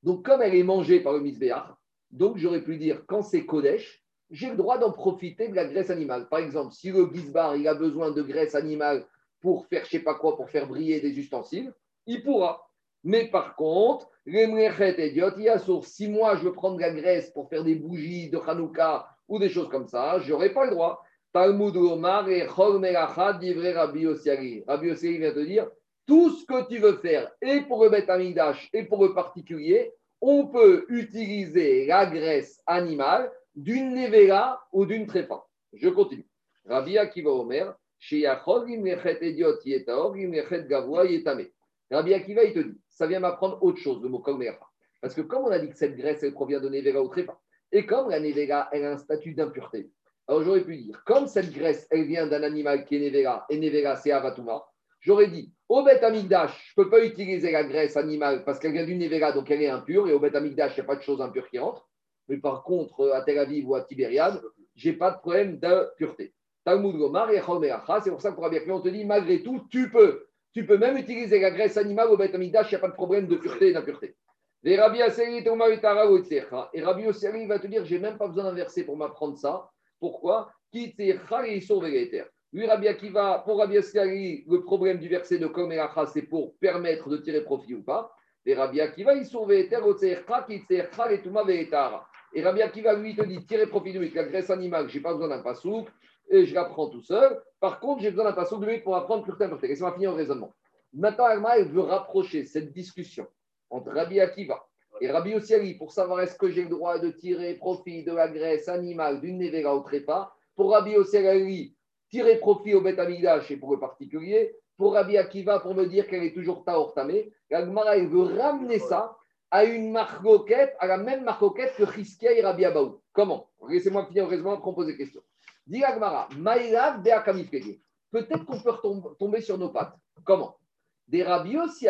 donc comme elle est mangée par le misbéach, donc j'aurais pu dire, quand c'est Kodesh, j'ai le droit d'en profiter de la graisse animale. Par exemple, si le Gizbar, il a besoin de graisse animale pour faire je sais pas quoi, pour faire briller des ustensiles, il pourra. Mais par contre, Limlechet Etot Yasu, si moi je veux prendre de la graisse pour faire des bougies de Hanouka ou des choses comme ça, j'aurais pas le droit. Talmud Omar et Chol Melacha divrei Rabbi Osiari. Rabbi vient te dire tout ce que tu veux faire, et pour le Beth et pour le particulier, on peut utiliser la graisse animale d'une nevera ou d'une trépa. Je continue. Rabbi Akiva Omer. Rabbi Akiva, il te dit, ça vient m'apprendre autre chose, le mot Kol Melacha. Parce que comme on a dit que cette graisse, elle provient de nevera ou trépa, et comme la nevera, elle a un statut d'impureté, alors j'aurais pu dire, comme cette graisse, elle vient d'un animal qui est nevera, et nevera, c'est avatuma, j'aurais dit, au Bet Amigdash, je ne peux pas utiliser la graisse animale parce qu'elle vient d'une nevera, donc elle est impure, et au Bet Amigdash, il n'y a pas de choses impures qui entrent. Mais par contre, à Tel Aviv ou à Tibériade, je n'ai pas de problème d'impureté. Talmud Gomar et c'est pour ça que pour on te dit, malgré tout, tu peux. Tu peux même utiliser la graisse animale au Bet Amigdash, il n'y a pas de problème de pureté et d'impureté. Et Rabbi Asseri va te dire, j'ai même pas besoin d'un verset pour m'apprendre ça. Pourquoi? Lui, Rabbi Akiva, pour Rabbi Asseri, le problème du verset de Kom c'est pour permettre de tirer profit ou pas. Et Rabbi Akiva, il sauve Et Rabbi Akiva, lui, te dit, tirer profit de lui, la graisse animale, je n'ai pas besoin d'un pasouk, et je l'apprends tout seul. Par contre, j'ai besoin d'un pasouk de lui pour apprendre pureté impureté. Laissez-moi finir le raisonnement. Maintenant, Agma, elle veut rapprocher cette discussion entre Rabbi Akiva et Rabbi Ossiali pour savoir est-ce que j'ai le droit de tirer profit de la graisse animale d'une nevera au trépas. Pour Rabbi Ossiali, tirer profit au Betamigdash et pour le particulier. Pour Rabbi Akiva, pour me dire qu'elle est toujours taortamée. L'Agmara, il veut ramener ça à une marcoquette, à la même marcoquette que Chiskia et Rabbi Abaou. Comment? Laissez-moi finir le raisonnement pour poser question. Dit l'Agmara, Maïlav Peut-être qu'on peut tomber sur nos pattes. Comment? Des Rabbi Yossi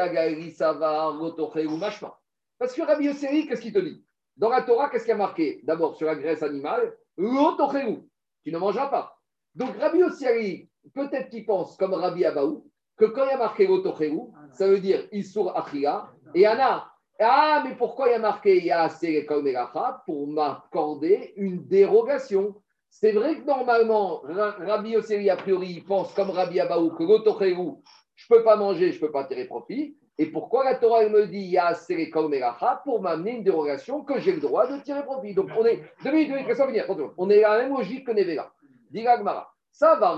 Sava, ou Mashma. Parce que Rabbi Yossi, qu'est-ce qu'il te dit? Dans la Torah, qu'est-ce qu'il y a marqué? D'abord, sur la graisse animale, tu ne mangeras pas. Donc Rabbi Yossi, peut-être qu'il pense, comme Rabbi Abaou, que quand il y a marqué Rotocheu, ça veut dire Isur Achia et Anna. Ah, mais pourquoi il y a marqué Yaase Pour m'accorder une dérogation? C'est vrai que normalement, Rabbi Yossi, a priori, il pense comme Rabbi Abaou que Rotocheu, je ne peux pas manger, je ne peux pas tirer profit. Et pourquoi la Torah elle me dit il y a pour m'amener une dérogation que j'ai le droit de tirer profit. Donc on est deux minutes. On est à la même logique que Nevela. Dit Ça va,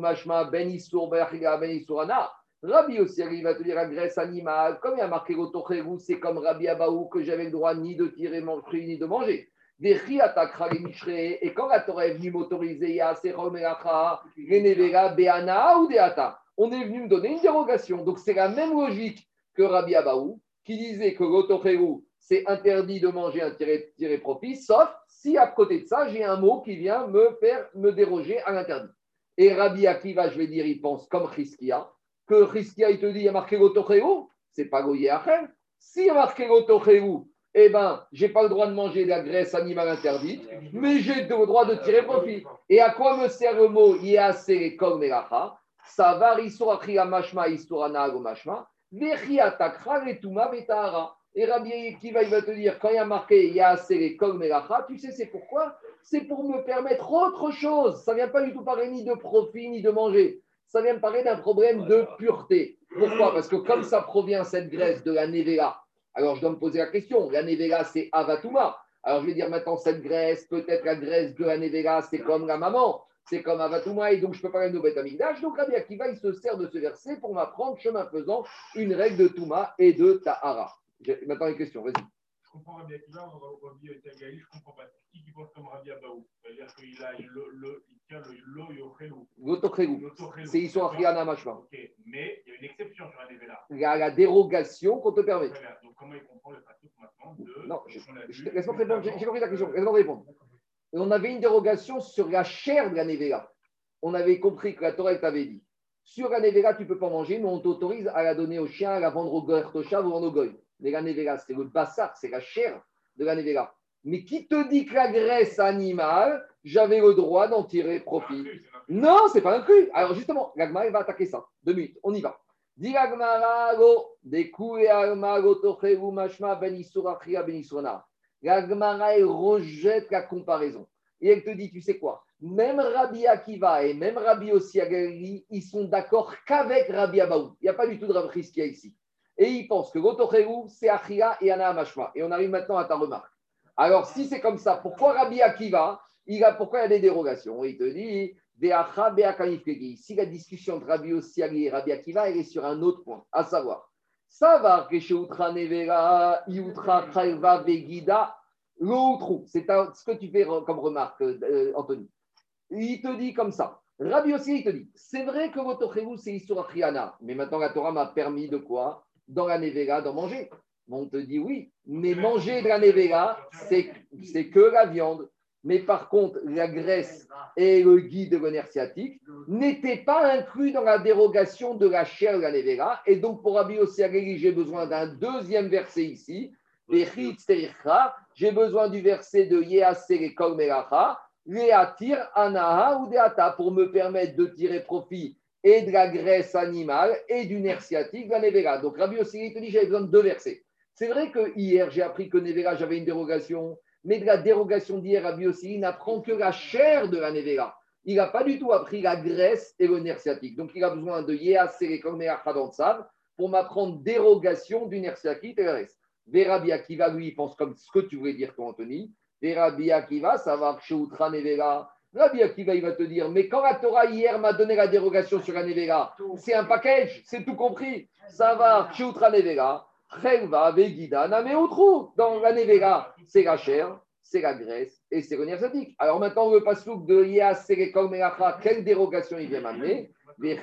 mashma ben isur ben isurana. Rabbi aussi il va te dire la graisse animale, comme il y a marqué c'est comme Rabbi Abaou que j'avais le droit ni de tirer mon fruit ni de manger. Et quand la Torah est venue m'autoriser, on est venu me donner une dérogation. Donc c'est la même logique que Rabbi Abaou, qui disait que l'autochérou, c'est interdit de manger un tiré, tiré profit, sauf si à côté de ça, j'ai un mot qui vient me faire me déroger à l'interdit. Et Rabbi Akiva, je vais dire, il pense comme Chriskia, que Chriskia, il te dit, il y a marqué l'autochérou, c'est pas Goyer Achel. S'il y a marqué l'autochérou, eh ben, j'ai pas le droit de manger de la graisse animale interdite, mais j'ai le droit de tirer profit. Et à quoi me sert le mot Yasere Kol Melacha? Savar mashma mashma. Et Rabbi Kiva, il va te dire, quand il y a marqué Yaasere Kol Melacha, tu sais c'est pourquoi? C'est pour me permettre autre chose. Ça ne vient pas du tout parler ni de profit, ni de manger. Ça vient parler d'un problème de pureté. Pourquoi? Parce que comme ça provient cette graisse de la Nevela, alors je dois me poser la question, la Nevela c'est Avatuma. Alors je vais dire maintenant cette graisse, peut-être la graisse de la Nevela c'est comme la maman. C'est comme Avatouma, et donc je ne peux pas aller au Beth Amikdash. Donc Rabbi Akiva, il se sert de ce verset pour m'apprendre, chemin faisant, une règle de Touma et de Tahara. Maintenant, les questions, vas-y. Je comprends Rabbi Akiva, Rabbi Tagali, je comprends pas. Qui qui pense comme Rabbi Abaou C'est-à-dire qu'il a le, le, il tient le lo yochelou. L'autochélou. C'est Mashma. Ok, mais il y a une exception sur Nevela. Il y a la dérogation qu'on te permet. Donc comment il comprend le pratique maintenant de. Non, laisse-moi répondre, j'ai compris ta question, avant- laisse-moi répondre. On avait une dérogation sur la chair de la Nevela. On avait compris que la Torah t'avait dit sur la Nevela, tu ne peux pas manger, mais on t'autorise à la donner au chien, à la vendre au Gertosha ou au Goy. Mais la Nevela, c'est le bassar, c'est la chair de la Nevela. Mais qui te dit que la graisse animale, j'avais le droit d'en tirer profit? Non, c'est pas inclus. Alors justement, l'agma, va attaquer ça. Deux minutes, on y va. Ben isura. L'agmara, elle rejette la comparaison. Et elle te dit, tu sais quoi? Même Rabbi Akiva et même Rabbi aussi ils sont d'accord qu'avec Rabbi Abaou. Il n'y a pas du tout de Rabbi Christia ici. Et ils pensent que Gotocheru, c'est Achia et Ana Mashma. Et on arrive maintenant à ta remarque. Alors, si c'est comme ça, pourquoi Rabbi Akiva, il a, pourquoi il y a des dérogations? Il te dit, si la discussion entre Rabbi Ossiagi et Rabbi Akiva, elle est sur un autre point, à savoir, savoir que chez Utra Nevera, Iutra Chayva Begida, l'autre, c'est ce que tu fais comme remarque, euh, Anthony. Il te dit comme ça. Rabbi aussi, il te dit, c'est vrai que votre chérou, c'est Isura Triana, mais maintenant la Torah m'a permis de quoi? Dans la Nevera, d'en manger. On te dit oui, mais manger de la Nevera, c'est c'est que la viande. Mais par contre, la graisse et le guide de l'honneur sciatique n'étaient pas inclus dans la dérogation de la chair de la Nevera. Et donc, pour Rabbi Ossiageli, j'ai besoin d'un deuxième verset ici. J'ai besoin du verset de Yeasere Kol Melacha, Leatir Anaha ou Deata, pour me permettre de tirer profit et de la graisse animale et du nerf sciatique de la Nevera. Donc, Rabbi Ossiageli te dit j'avais besoin de deux versets. C'est vrai que hier, j'ai appris que Nevera, j'avais une dérogation, mais de la dérogation d'hier, Rabbi Ossiageli n'apprend que la chair de la Nevera. Il n'a pas du tout appris la graisse et le nerf sciatique. Donc, il a besoin de dans le sable pour m'apprendre dérogation du nerf sciatique et la graisse. Akiva, lui, il pense comme ce que tu voulais dire, toi, Anthony. Vérabi Akiva, ça va chez Outra Nevera. Rabbi Akiva, il va te dire, mais quand la Torah hier m'a donné la dérogation sur la Nevera, c'est un package, c'est tout compris. Ça va chez Outra Dans la Nevera, c'est la chair, c'est la graisse et c'est le nerf. Alors maintenant, le pasouk de Yas, Serekol Melacha, quelle dérogation il vient m'amener? Il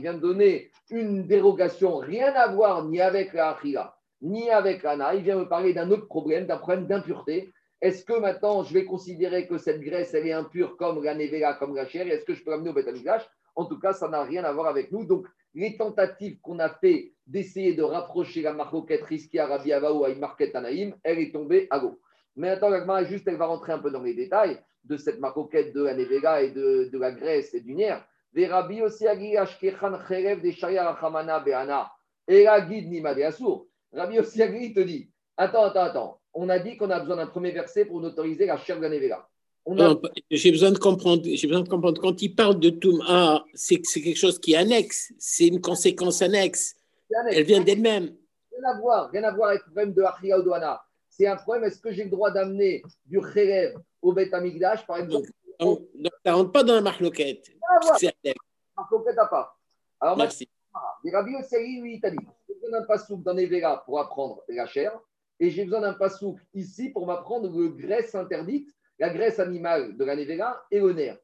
vient donner une dérogation, rien à voir ni avec la Achila, ni avec l'Ana. Il vient me parler d'un autre problème, d'un problème d'impureté. Est-ce que maintenant je vais considérer que cette graisse, elle est impure comme la Nevela, comme la chair? Est-ce que je peux l'amener au Betamigdash En tout cas, ça n'a rien à voir avec nous. Donc, les tentatives qu'on a fait d'essayer de rapprocher la marcoquette risquée à Rabbi Avaou à Imarket Anaïm, elle est tombée à l'eau. Maintenant, la Gemara, juste, elle va rentrer un peu dans les détails de cette marcoquette de la Nevela et de, de la graisse et du nerf. Des Rabbi aussi. Et la guide assour. Rabbi il te dit Attends, attends, attends. On a dit qu'on a besoin d'un premier verset pour autoriser la chair de la Nevela. A- Non, J'ai besoin de comprendre. J'ai besoin de comprendre. Quand il parle de Touma, c'est que c'est quelque chose qui est annexe. C'est une conséquence annexe. Elle vient d'elle-même. Rien à voir, rien à voir avec le problème de Achia ou de. C'est un problème, est-ce que j'ai le droit d'amener du Kherev au Bet Amigdash, par exemple? Donc, donc, ça ne rentre pas dans la marloquette. C'est annexe. complète à part. Alors Merci. les Rabbi Osseri, lui, il j'ai besoin d'un pasouk dans Nevera pour apprendre la chair, et j'ai besoin d'un pasouk ici pour m'apprendre le graisse interdite, la graisse animale de la et le nerf.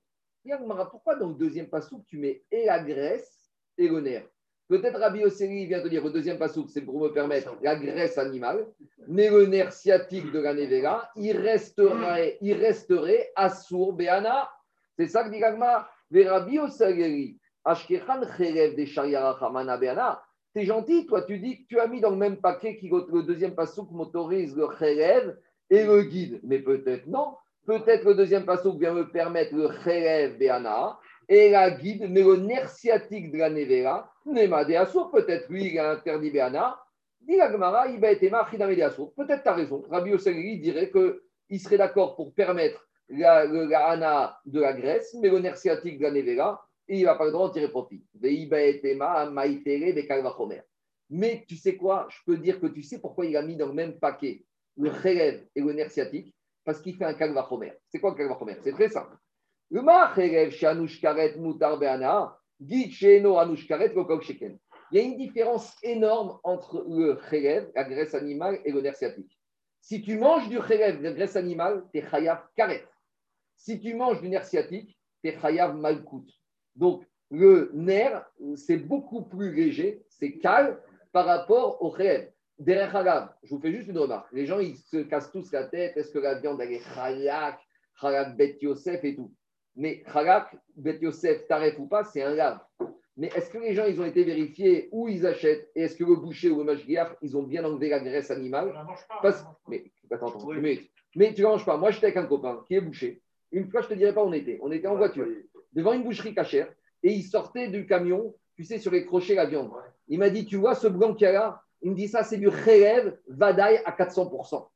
Pourquoi dans le deuxième pasouk tu mets et la graisse et le nerf Peut-être Rabbi Osseri vient te dire le deuxième pasouk, c'est pour me permettre la graisse animale, mais le nerf sciatique de la il resterait, il resterait assour Béana. C'est ça que dit Gagma. Mais Rabbi Osseri, Ashkechan Cherev des Shariara Hamana Beana. T'es gentil, toi, tu dis que tu as mis dans le même paquet qui le deuxième pasouk m'autorise le Cherev et le guide. Mais peut-être non. Peut-être le deuxième pasouk vient me permettre le Cherev Beana et la guide, mais le nerf sciatique de la Nevera, Nema de peut-être lui, il a interdit Beana. Dit la Gemara, il va être. Peut-être tu as raison. Rabbi Osseri dirait qu'il serait d'accord pour permettre la, le- de la Grèce, mais le nerf sciatique de la Nevera, il n'a pas le droit d'en tirer profit. Mais tu sais quoi? Je peux dire que tu sais pourquoi il a mis dans le même paquet le Kherev et le nerf sciatique? Parce qu'il fait un kalvachomer. C'est quoi le kalvachomer C'est très simple. Il y a une différence énorme entre le chelev, la graisse animale, et le nerf sciatique. Si tu manges du chelev, la graisse animale, tu es chayav karet. Si tu manges du nerf sciatique, tu es chayav malkout. Donc, le nerf, c'est beaucoup plus léger, c'est calme par rapport au chelev. Derrière Halav, je vous fais juste une remarque. Les gens, ils se cassent tous la tête. Est-ce que la viande, elle est halak, halak bet Yosef et tout? Mais halak, bet Yosef, taref ou pas, c'est un lave. Mais est-ce que les gens, ils ont été vérifiés où ils achètent? Et est-ce que le boucher ou le mashgiach, ils ont bien enlevé la graisse animale? Parce... Mais attends, attends, mais, mais tu ne manges pas. Moi, j'étais avec un copain qui est boucher. Une fois, je ne te dirais pas où on était. On était en voiture, devant une boucherie cachère, et il sortait du camion, tu sais, sur les crochets, la viande. Il m'a dit, tu vois ce blanc qu'il y a là? Il me dit ça, c'est du Khélev Vadaï à 400%.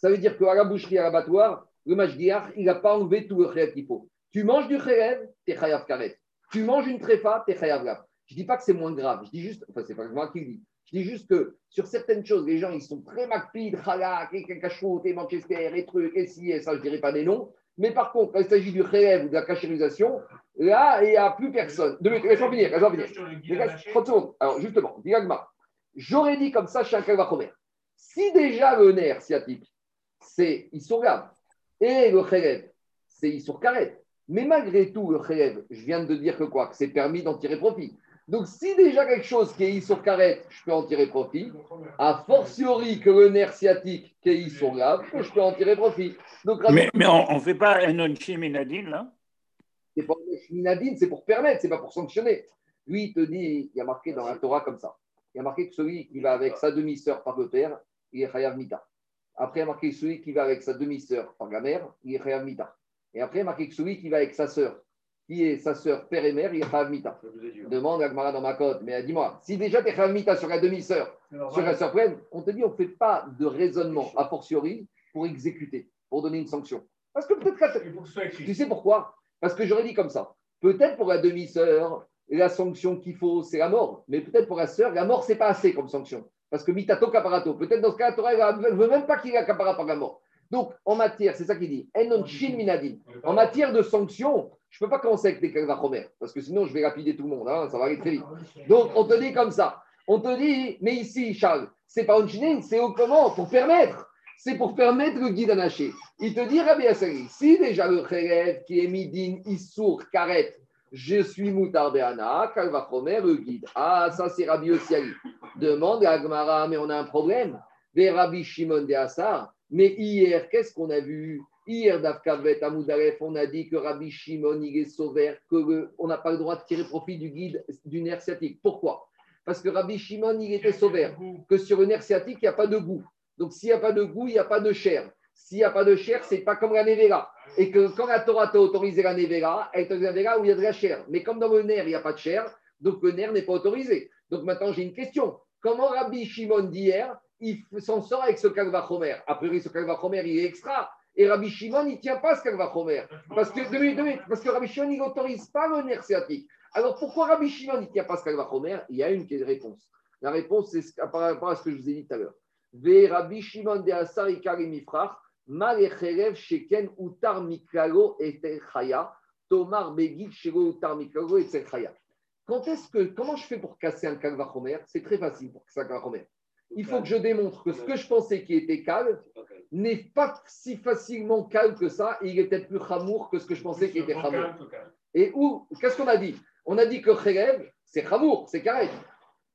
Ça veut dire qu'à la boucherie, à l'abattoir, le Mashgiach, il n'a pas enlevé tout le Khélev qu'il faut. Tu manges du Khélev, t'es Chayav Karet. Tu manges une tréfa, t'es Chayav. Je ne dis pas que c'est moins grave. Je dis juste, enfin, c'est pas moi qui le dis. Je dis juste que sur certaines choses, les gens, ils sont très macpides, halak, et cachot, et Manchester, et trucs, et si, et ça, je ne dirais pas des noms. Mais par contre, quand il s'agit du Khélev ou de la cachérisation, là, il n'y a plus personne. Laisse-moi finir, laisse-moi finir. 30 secondes. Alors, justement, Diagma. J'aurais dit comme ça chez un kalvachomer. Si déjà le nerf sciatique, c'est Issourgab, et le Khélev, c'est Issourkaret, mais malgré tout, le Khélev, je viens de dire que quoi? Que c'est permis d'en tirer profit. Donc, si déjà quelque chose qui est Issourkaret, je peux en tirer profit, a fortiori que le nerf sciatique qui est Issourgab, je peux en tirer profit. Donc, mais, mais, on ne fait pas un onchiminadine, là? C'est pas un onchiminadine, c'est pour permettre, c'est pas pour sanctionner. Lui, il te dit, il y a marqué dans la Torah comme ça il y a marqué que celui qui va avec sa demi-sœur par le père, il est Chayav Mita. Après, il y a marqué que celui qui va avec sa demi-sœur par la mère, il est Chayav Mita. Et après, il y a marqué que celui qui va avec sa sœur, qui est sa sœur père et mère, il est Chayav Mita. Demande à Gmara dans ma côte, mais dis-moi, si déjà tu es Chayav Mita sur la demi-sœur, sur la sœur pleine, on te dit, on ne fait pas de raisonnement a fortiori pour exécuter, pour donner une sanction. Parce que peut-être que. Tu sais pourquoi? Parce que j'aurais dit comme ça. Peut-être pour la demi-sœur, la sanction qu'il faut, c'est la mort. Mais peut-être pour la sœur, la mort, c'est pas assez comme sanction. Parce que mitato caparato, peut-être dans ce cas, la ne veut même pas qu'il ait accaparé par la mort. Donc, en matière, c'est ça qu'il dit. En matière de sanction, je ne peux pas commencer avec des kalvachomer, parce que sinon, je vais rapider tout le monde, hein, ça va aller très vite. Donc, on te dit comme ça. On te dit, mais ici, Charles, c'est pas onchinin, c'est au comment? Pour permettre. C'est pour permettre le guide à nacher. Il te dit, Rabbi Assari, si déjà le khérev qui est midin, issour, karet, je suis Moutardéana, Kalvachomer, le guide. Ah, ça c'est Rabbi Ossiali. Demande à Agmara, mais on a un problème. Des Rabbi Shimon de Assar. Mais hier, qu'est-ce qu'on a vu? Hier, d'Afkavet Amoudaref, on a dit que Rabbi Shimon, il est sauveur, qu'on n'a pas le droit de tirer profit du guide du nerf sciatique. Pourquoi? Parce que Rabbi Shimon, il était sauveur, que sur le nerf sciatique, il n'y a pas de goût. Donc, s'il n'y a pas de goût, il n'y a pas de chair. S'il n'y a pas de chair, c'est pas comme la Nevera. Et que quand la Torah t'a autorisé la Nevera, elle t'autorise la où il y a de la chair. Mais comme dans le nerf, il n'y a pas de chair, donc le nerf n'est pas autorisé. Donc maintenant, j'ai une question. Comment Rabbi Shimon d'hier, il s'en sort avec ce Kalvachomer A priori, ce Kalvachomer, il est extra. Et Rabbi Shimon, il tient pas ce Kalvachomer. Parce que, parce que Rabbi Shimon, il n'autorise pas le nerf sciatique. Alors pourquoi Rabbi Shimon, il tient pas ce Kalvachomer Il y a une réponse. La réponse, c'est par rapport à ce que je vous ai dit tout à l'heure. Rabbi Shimon de Sheken Utar Mikalo et Tomar Begit Utar Mikalo et Quand est-ce que, comment je fais pour casser un kalvachomer C'est très facile pour casser un kalvachomer. Il faut que je démontre que ce que je pensais qui était calme n'est pas si facilement calme que ça, et il est peut-être plus chamour que ce que je pensais qui était chamour. Et où, qu'est-ce qu'on a dit? On a dit que Kherev, c'est chamour, c'est carré.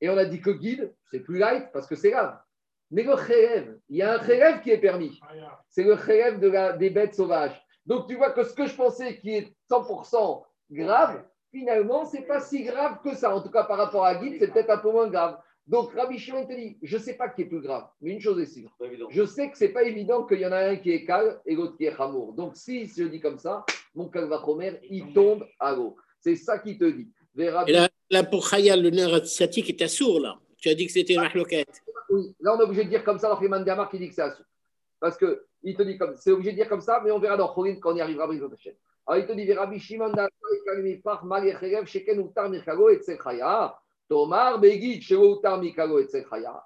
Et on a dit que guide, c'est plus light parce que c'est grave. Mais le khélève, il y a un khélève qui est permis. C'est le khélève de des bêtes sauvages. Donc tu vois que ce que je pensais qui est 100% grave, finalement, ce n'est pas si grave que ça. En tout cas, par rapport à Guide, c'est peut-être un peu moins grave. Donc Rabbi Shimon te dit, je ne sais pas qui est plus grave, mais une chose est sûre. Je sais que ce n'est pas évident qu'il y en a un qui est calme et l'autre qui est chamour. Donc si je dis comme ça, mon kalvachomer, il tombe à l'eau. C'est ça qui te dit. Et là, là, pour Khaya, le nerf sciatique est assourd, là. Tu as dit que c'était une mahloquette. Oui, là on est obligé de dire comme ça dans Friman Diamar qui dit que c'est assourd. Parce qu'il te dit comme c'est obligé de dire comme ça, mais on verra dans Chorin quand on y arrivera à. Alors il te dit Rabbi Shimon Sheken Utar Mikago et. Tomar Begit Shego Utar Mikago et.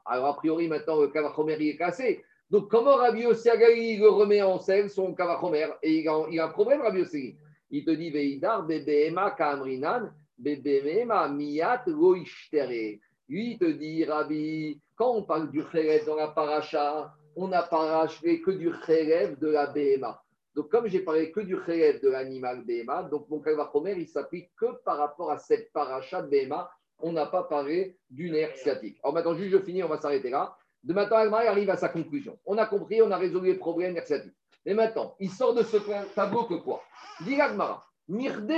Alors a priori maintenant le Kavachomer est cassé. Donc, comment Rabbi Yossi Agali le remet en scène son Kavachomer Et il a, il a un problème, Rabbi Yossi? Il te dit Veidar, Bebema, Kamrinan, Bebema, Miyat, Loishtere. Lui, te dit, Rabbi, quand on parle du Kherev dans la paracha, on n'a paraché que du Kherev de la BMA. Donc, comme j'ai parlé que du Kherev de l'animal BMA, donc mon Kavachomer, il s'applique que par rapport à cette paracha de BMA. On n'a pas parlé du nerf sciatique. Alors maintenant, juste je finis, on va s'arrêter là. De maintenant, Agmar arrive à sa conclusion. On a compris, on a résolu les problèmes nerf sciatiques. Et maintenant, il sort de ce tableau que quoi? Dit Agmara, Mirde.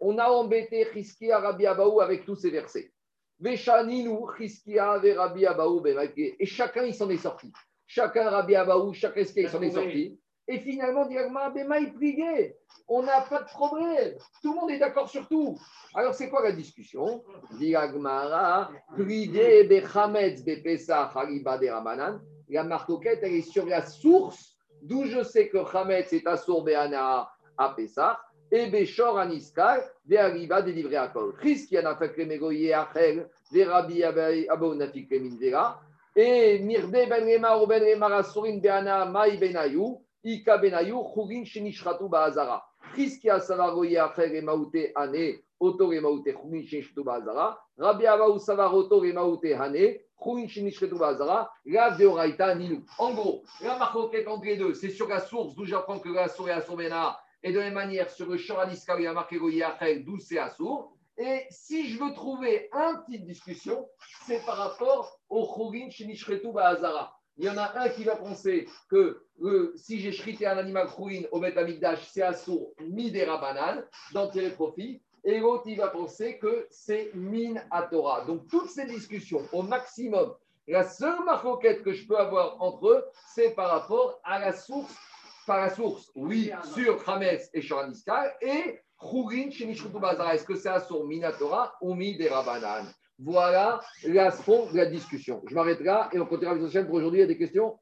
On a embêté Chiskia Rabbi Abaou avec tous ces versets. Abaou Et chacun, il s'en est sorti. Chacun, Rabbi Abaou, chacun, il s'en est sorti? Et finalement, plié. On n'a pas de problème. Tout le monde est d'accord sur tout. Alors, c'est quoi la discussion? Diagmara. La elle est sur la source d'où je sais que Chametz est Beana à Pessah et Beshor Aniskal de Arriva délivré à Kol. Chris qui en a fait Kremegoye Achel, de Rabbi Abou Nafik Kemindera. Et Mirde Ben Rema ou Ben Rema Rasurin Beana Mai Benayou. Ika Benayu, Churin Shenishratou Baazara. Chris a Savaroye Acher et Maouté Hane, Oto et Maouté, Churin Shenishratou Baazara. Rabbi Avaou Savaroto et Maouté Ninou. En gros, la marque entre les deux, c'est sur la source d'où j'apprends que la source est Assourmena, et de la même manière sur le Shoraniska, il y a marqué Goye Acher, d'où c'est Assour. Et si je veux trouver un petite discussion, c'est par rapport au Churin Shenishratou Baazara. Il y en a un qui va penser que euh, si j'ai chrité un animal chouine au Beth c'est assour midera banane, d'en tirer profit. Et l'autre, il va penser que c'est min à Torah. Donc, toutes ces discussions, au maximum, la seule marquette que je peux avoir entre eux, c'est par rapport à la source, par la source, oui, sur Hames et Shoraniskal, et Chourin chez Bazara. Est-ce que c'est assour min à Torah ou banane voilà la fond de la discussion. Je m'arrête là et on continuera la chaîne pour aujourd'hui. Il y a des questions?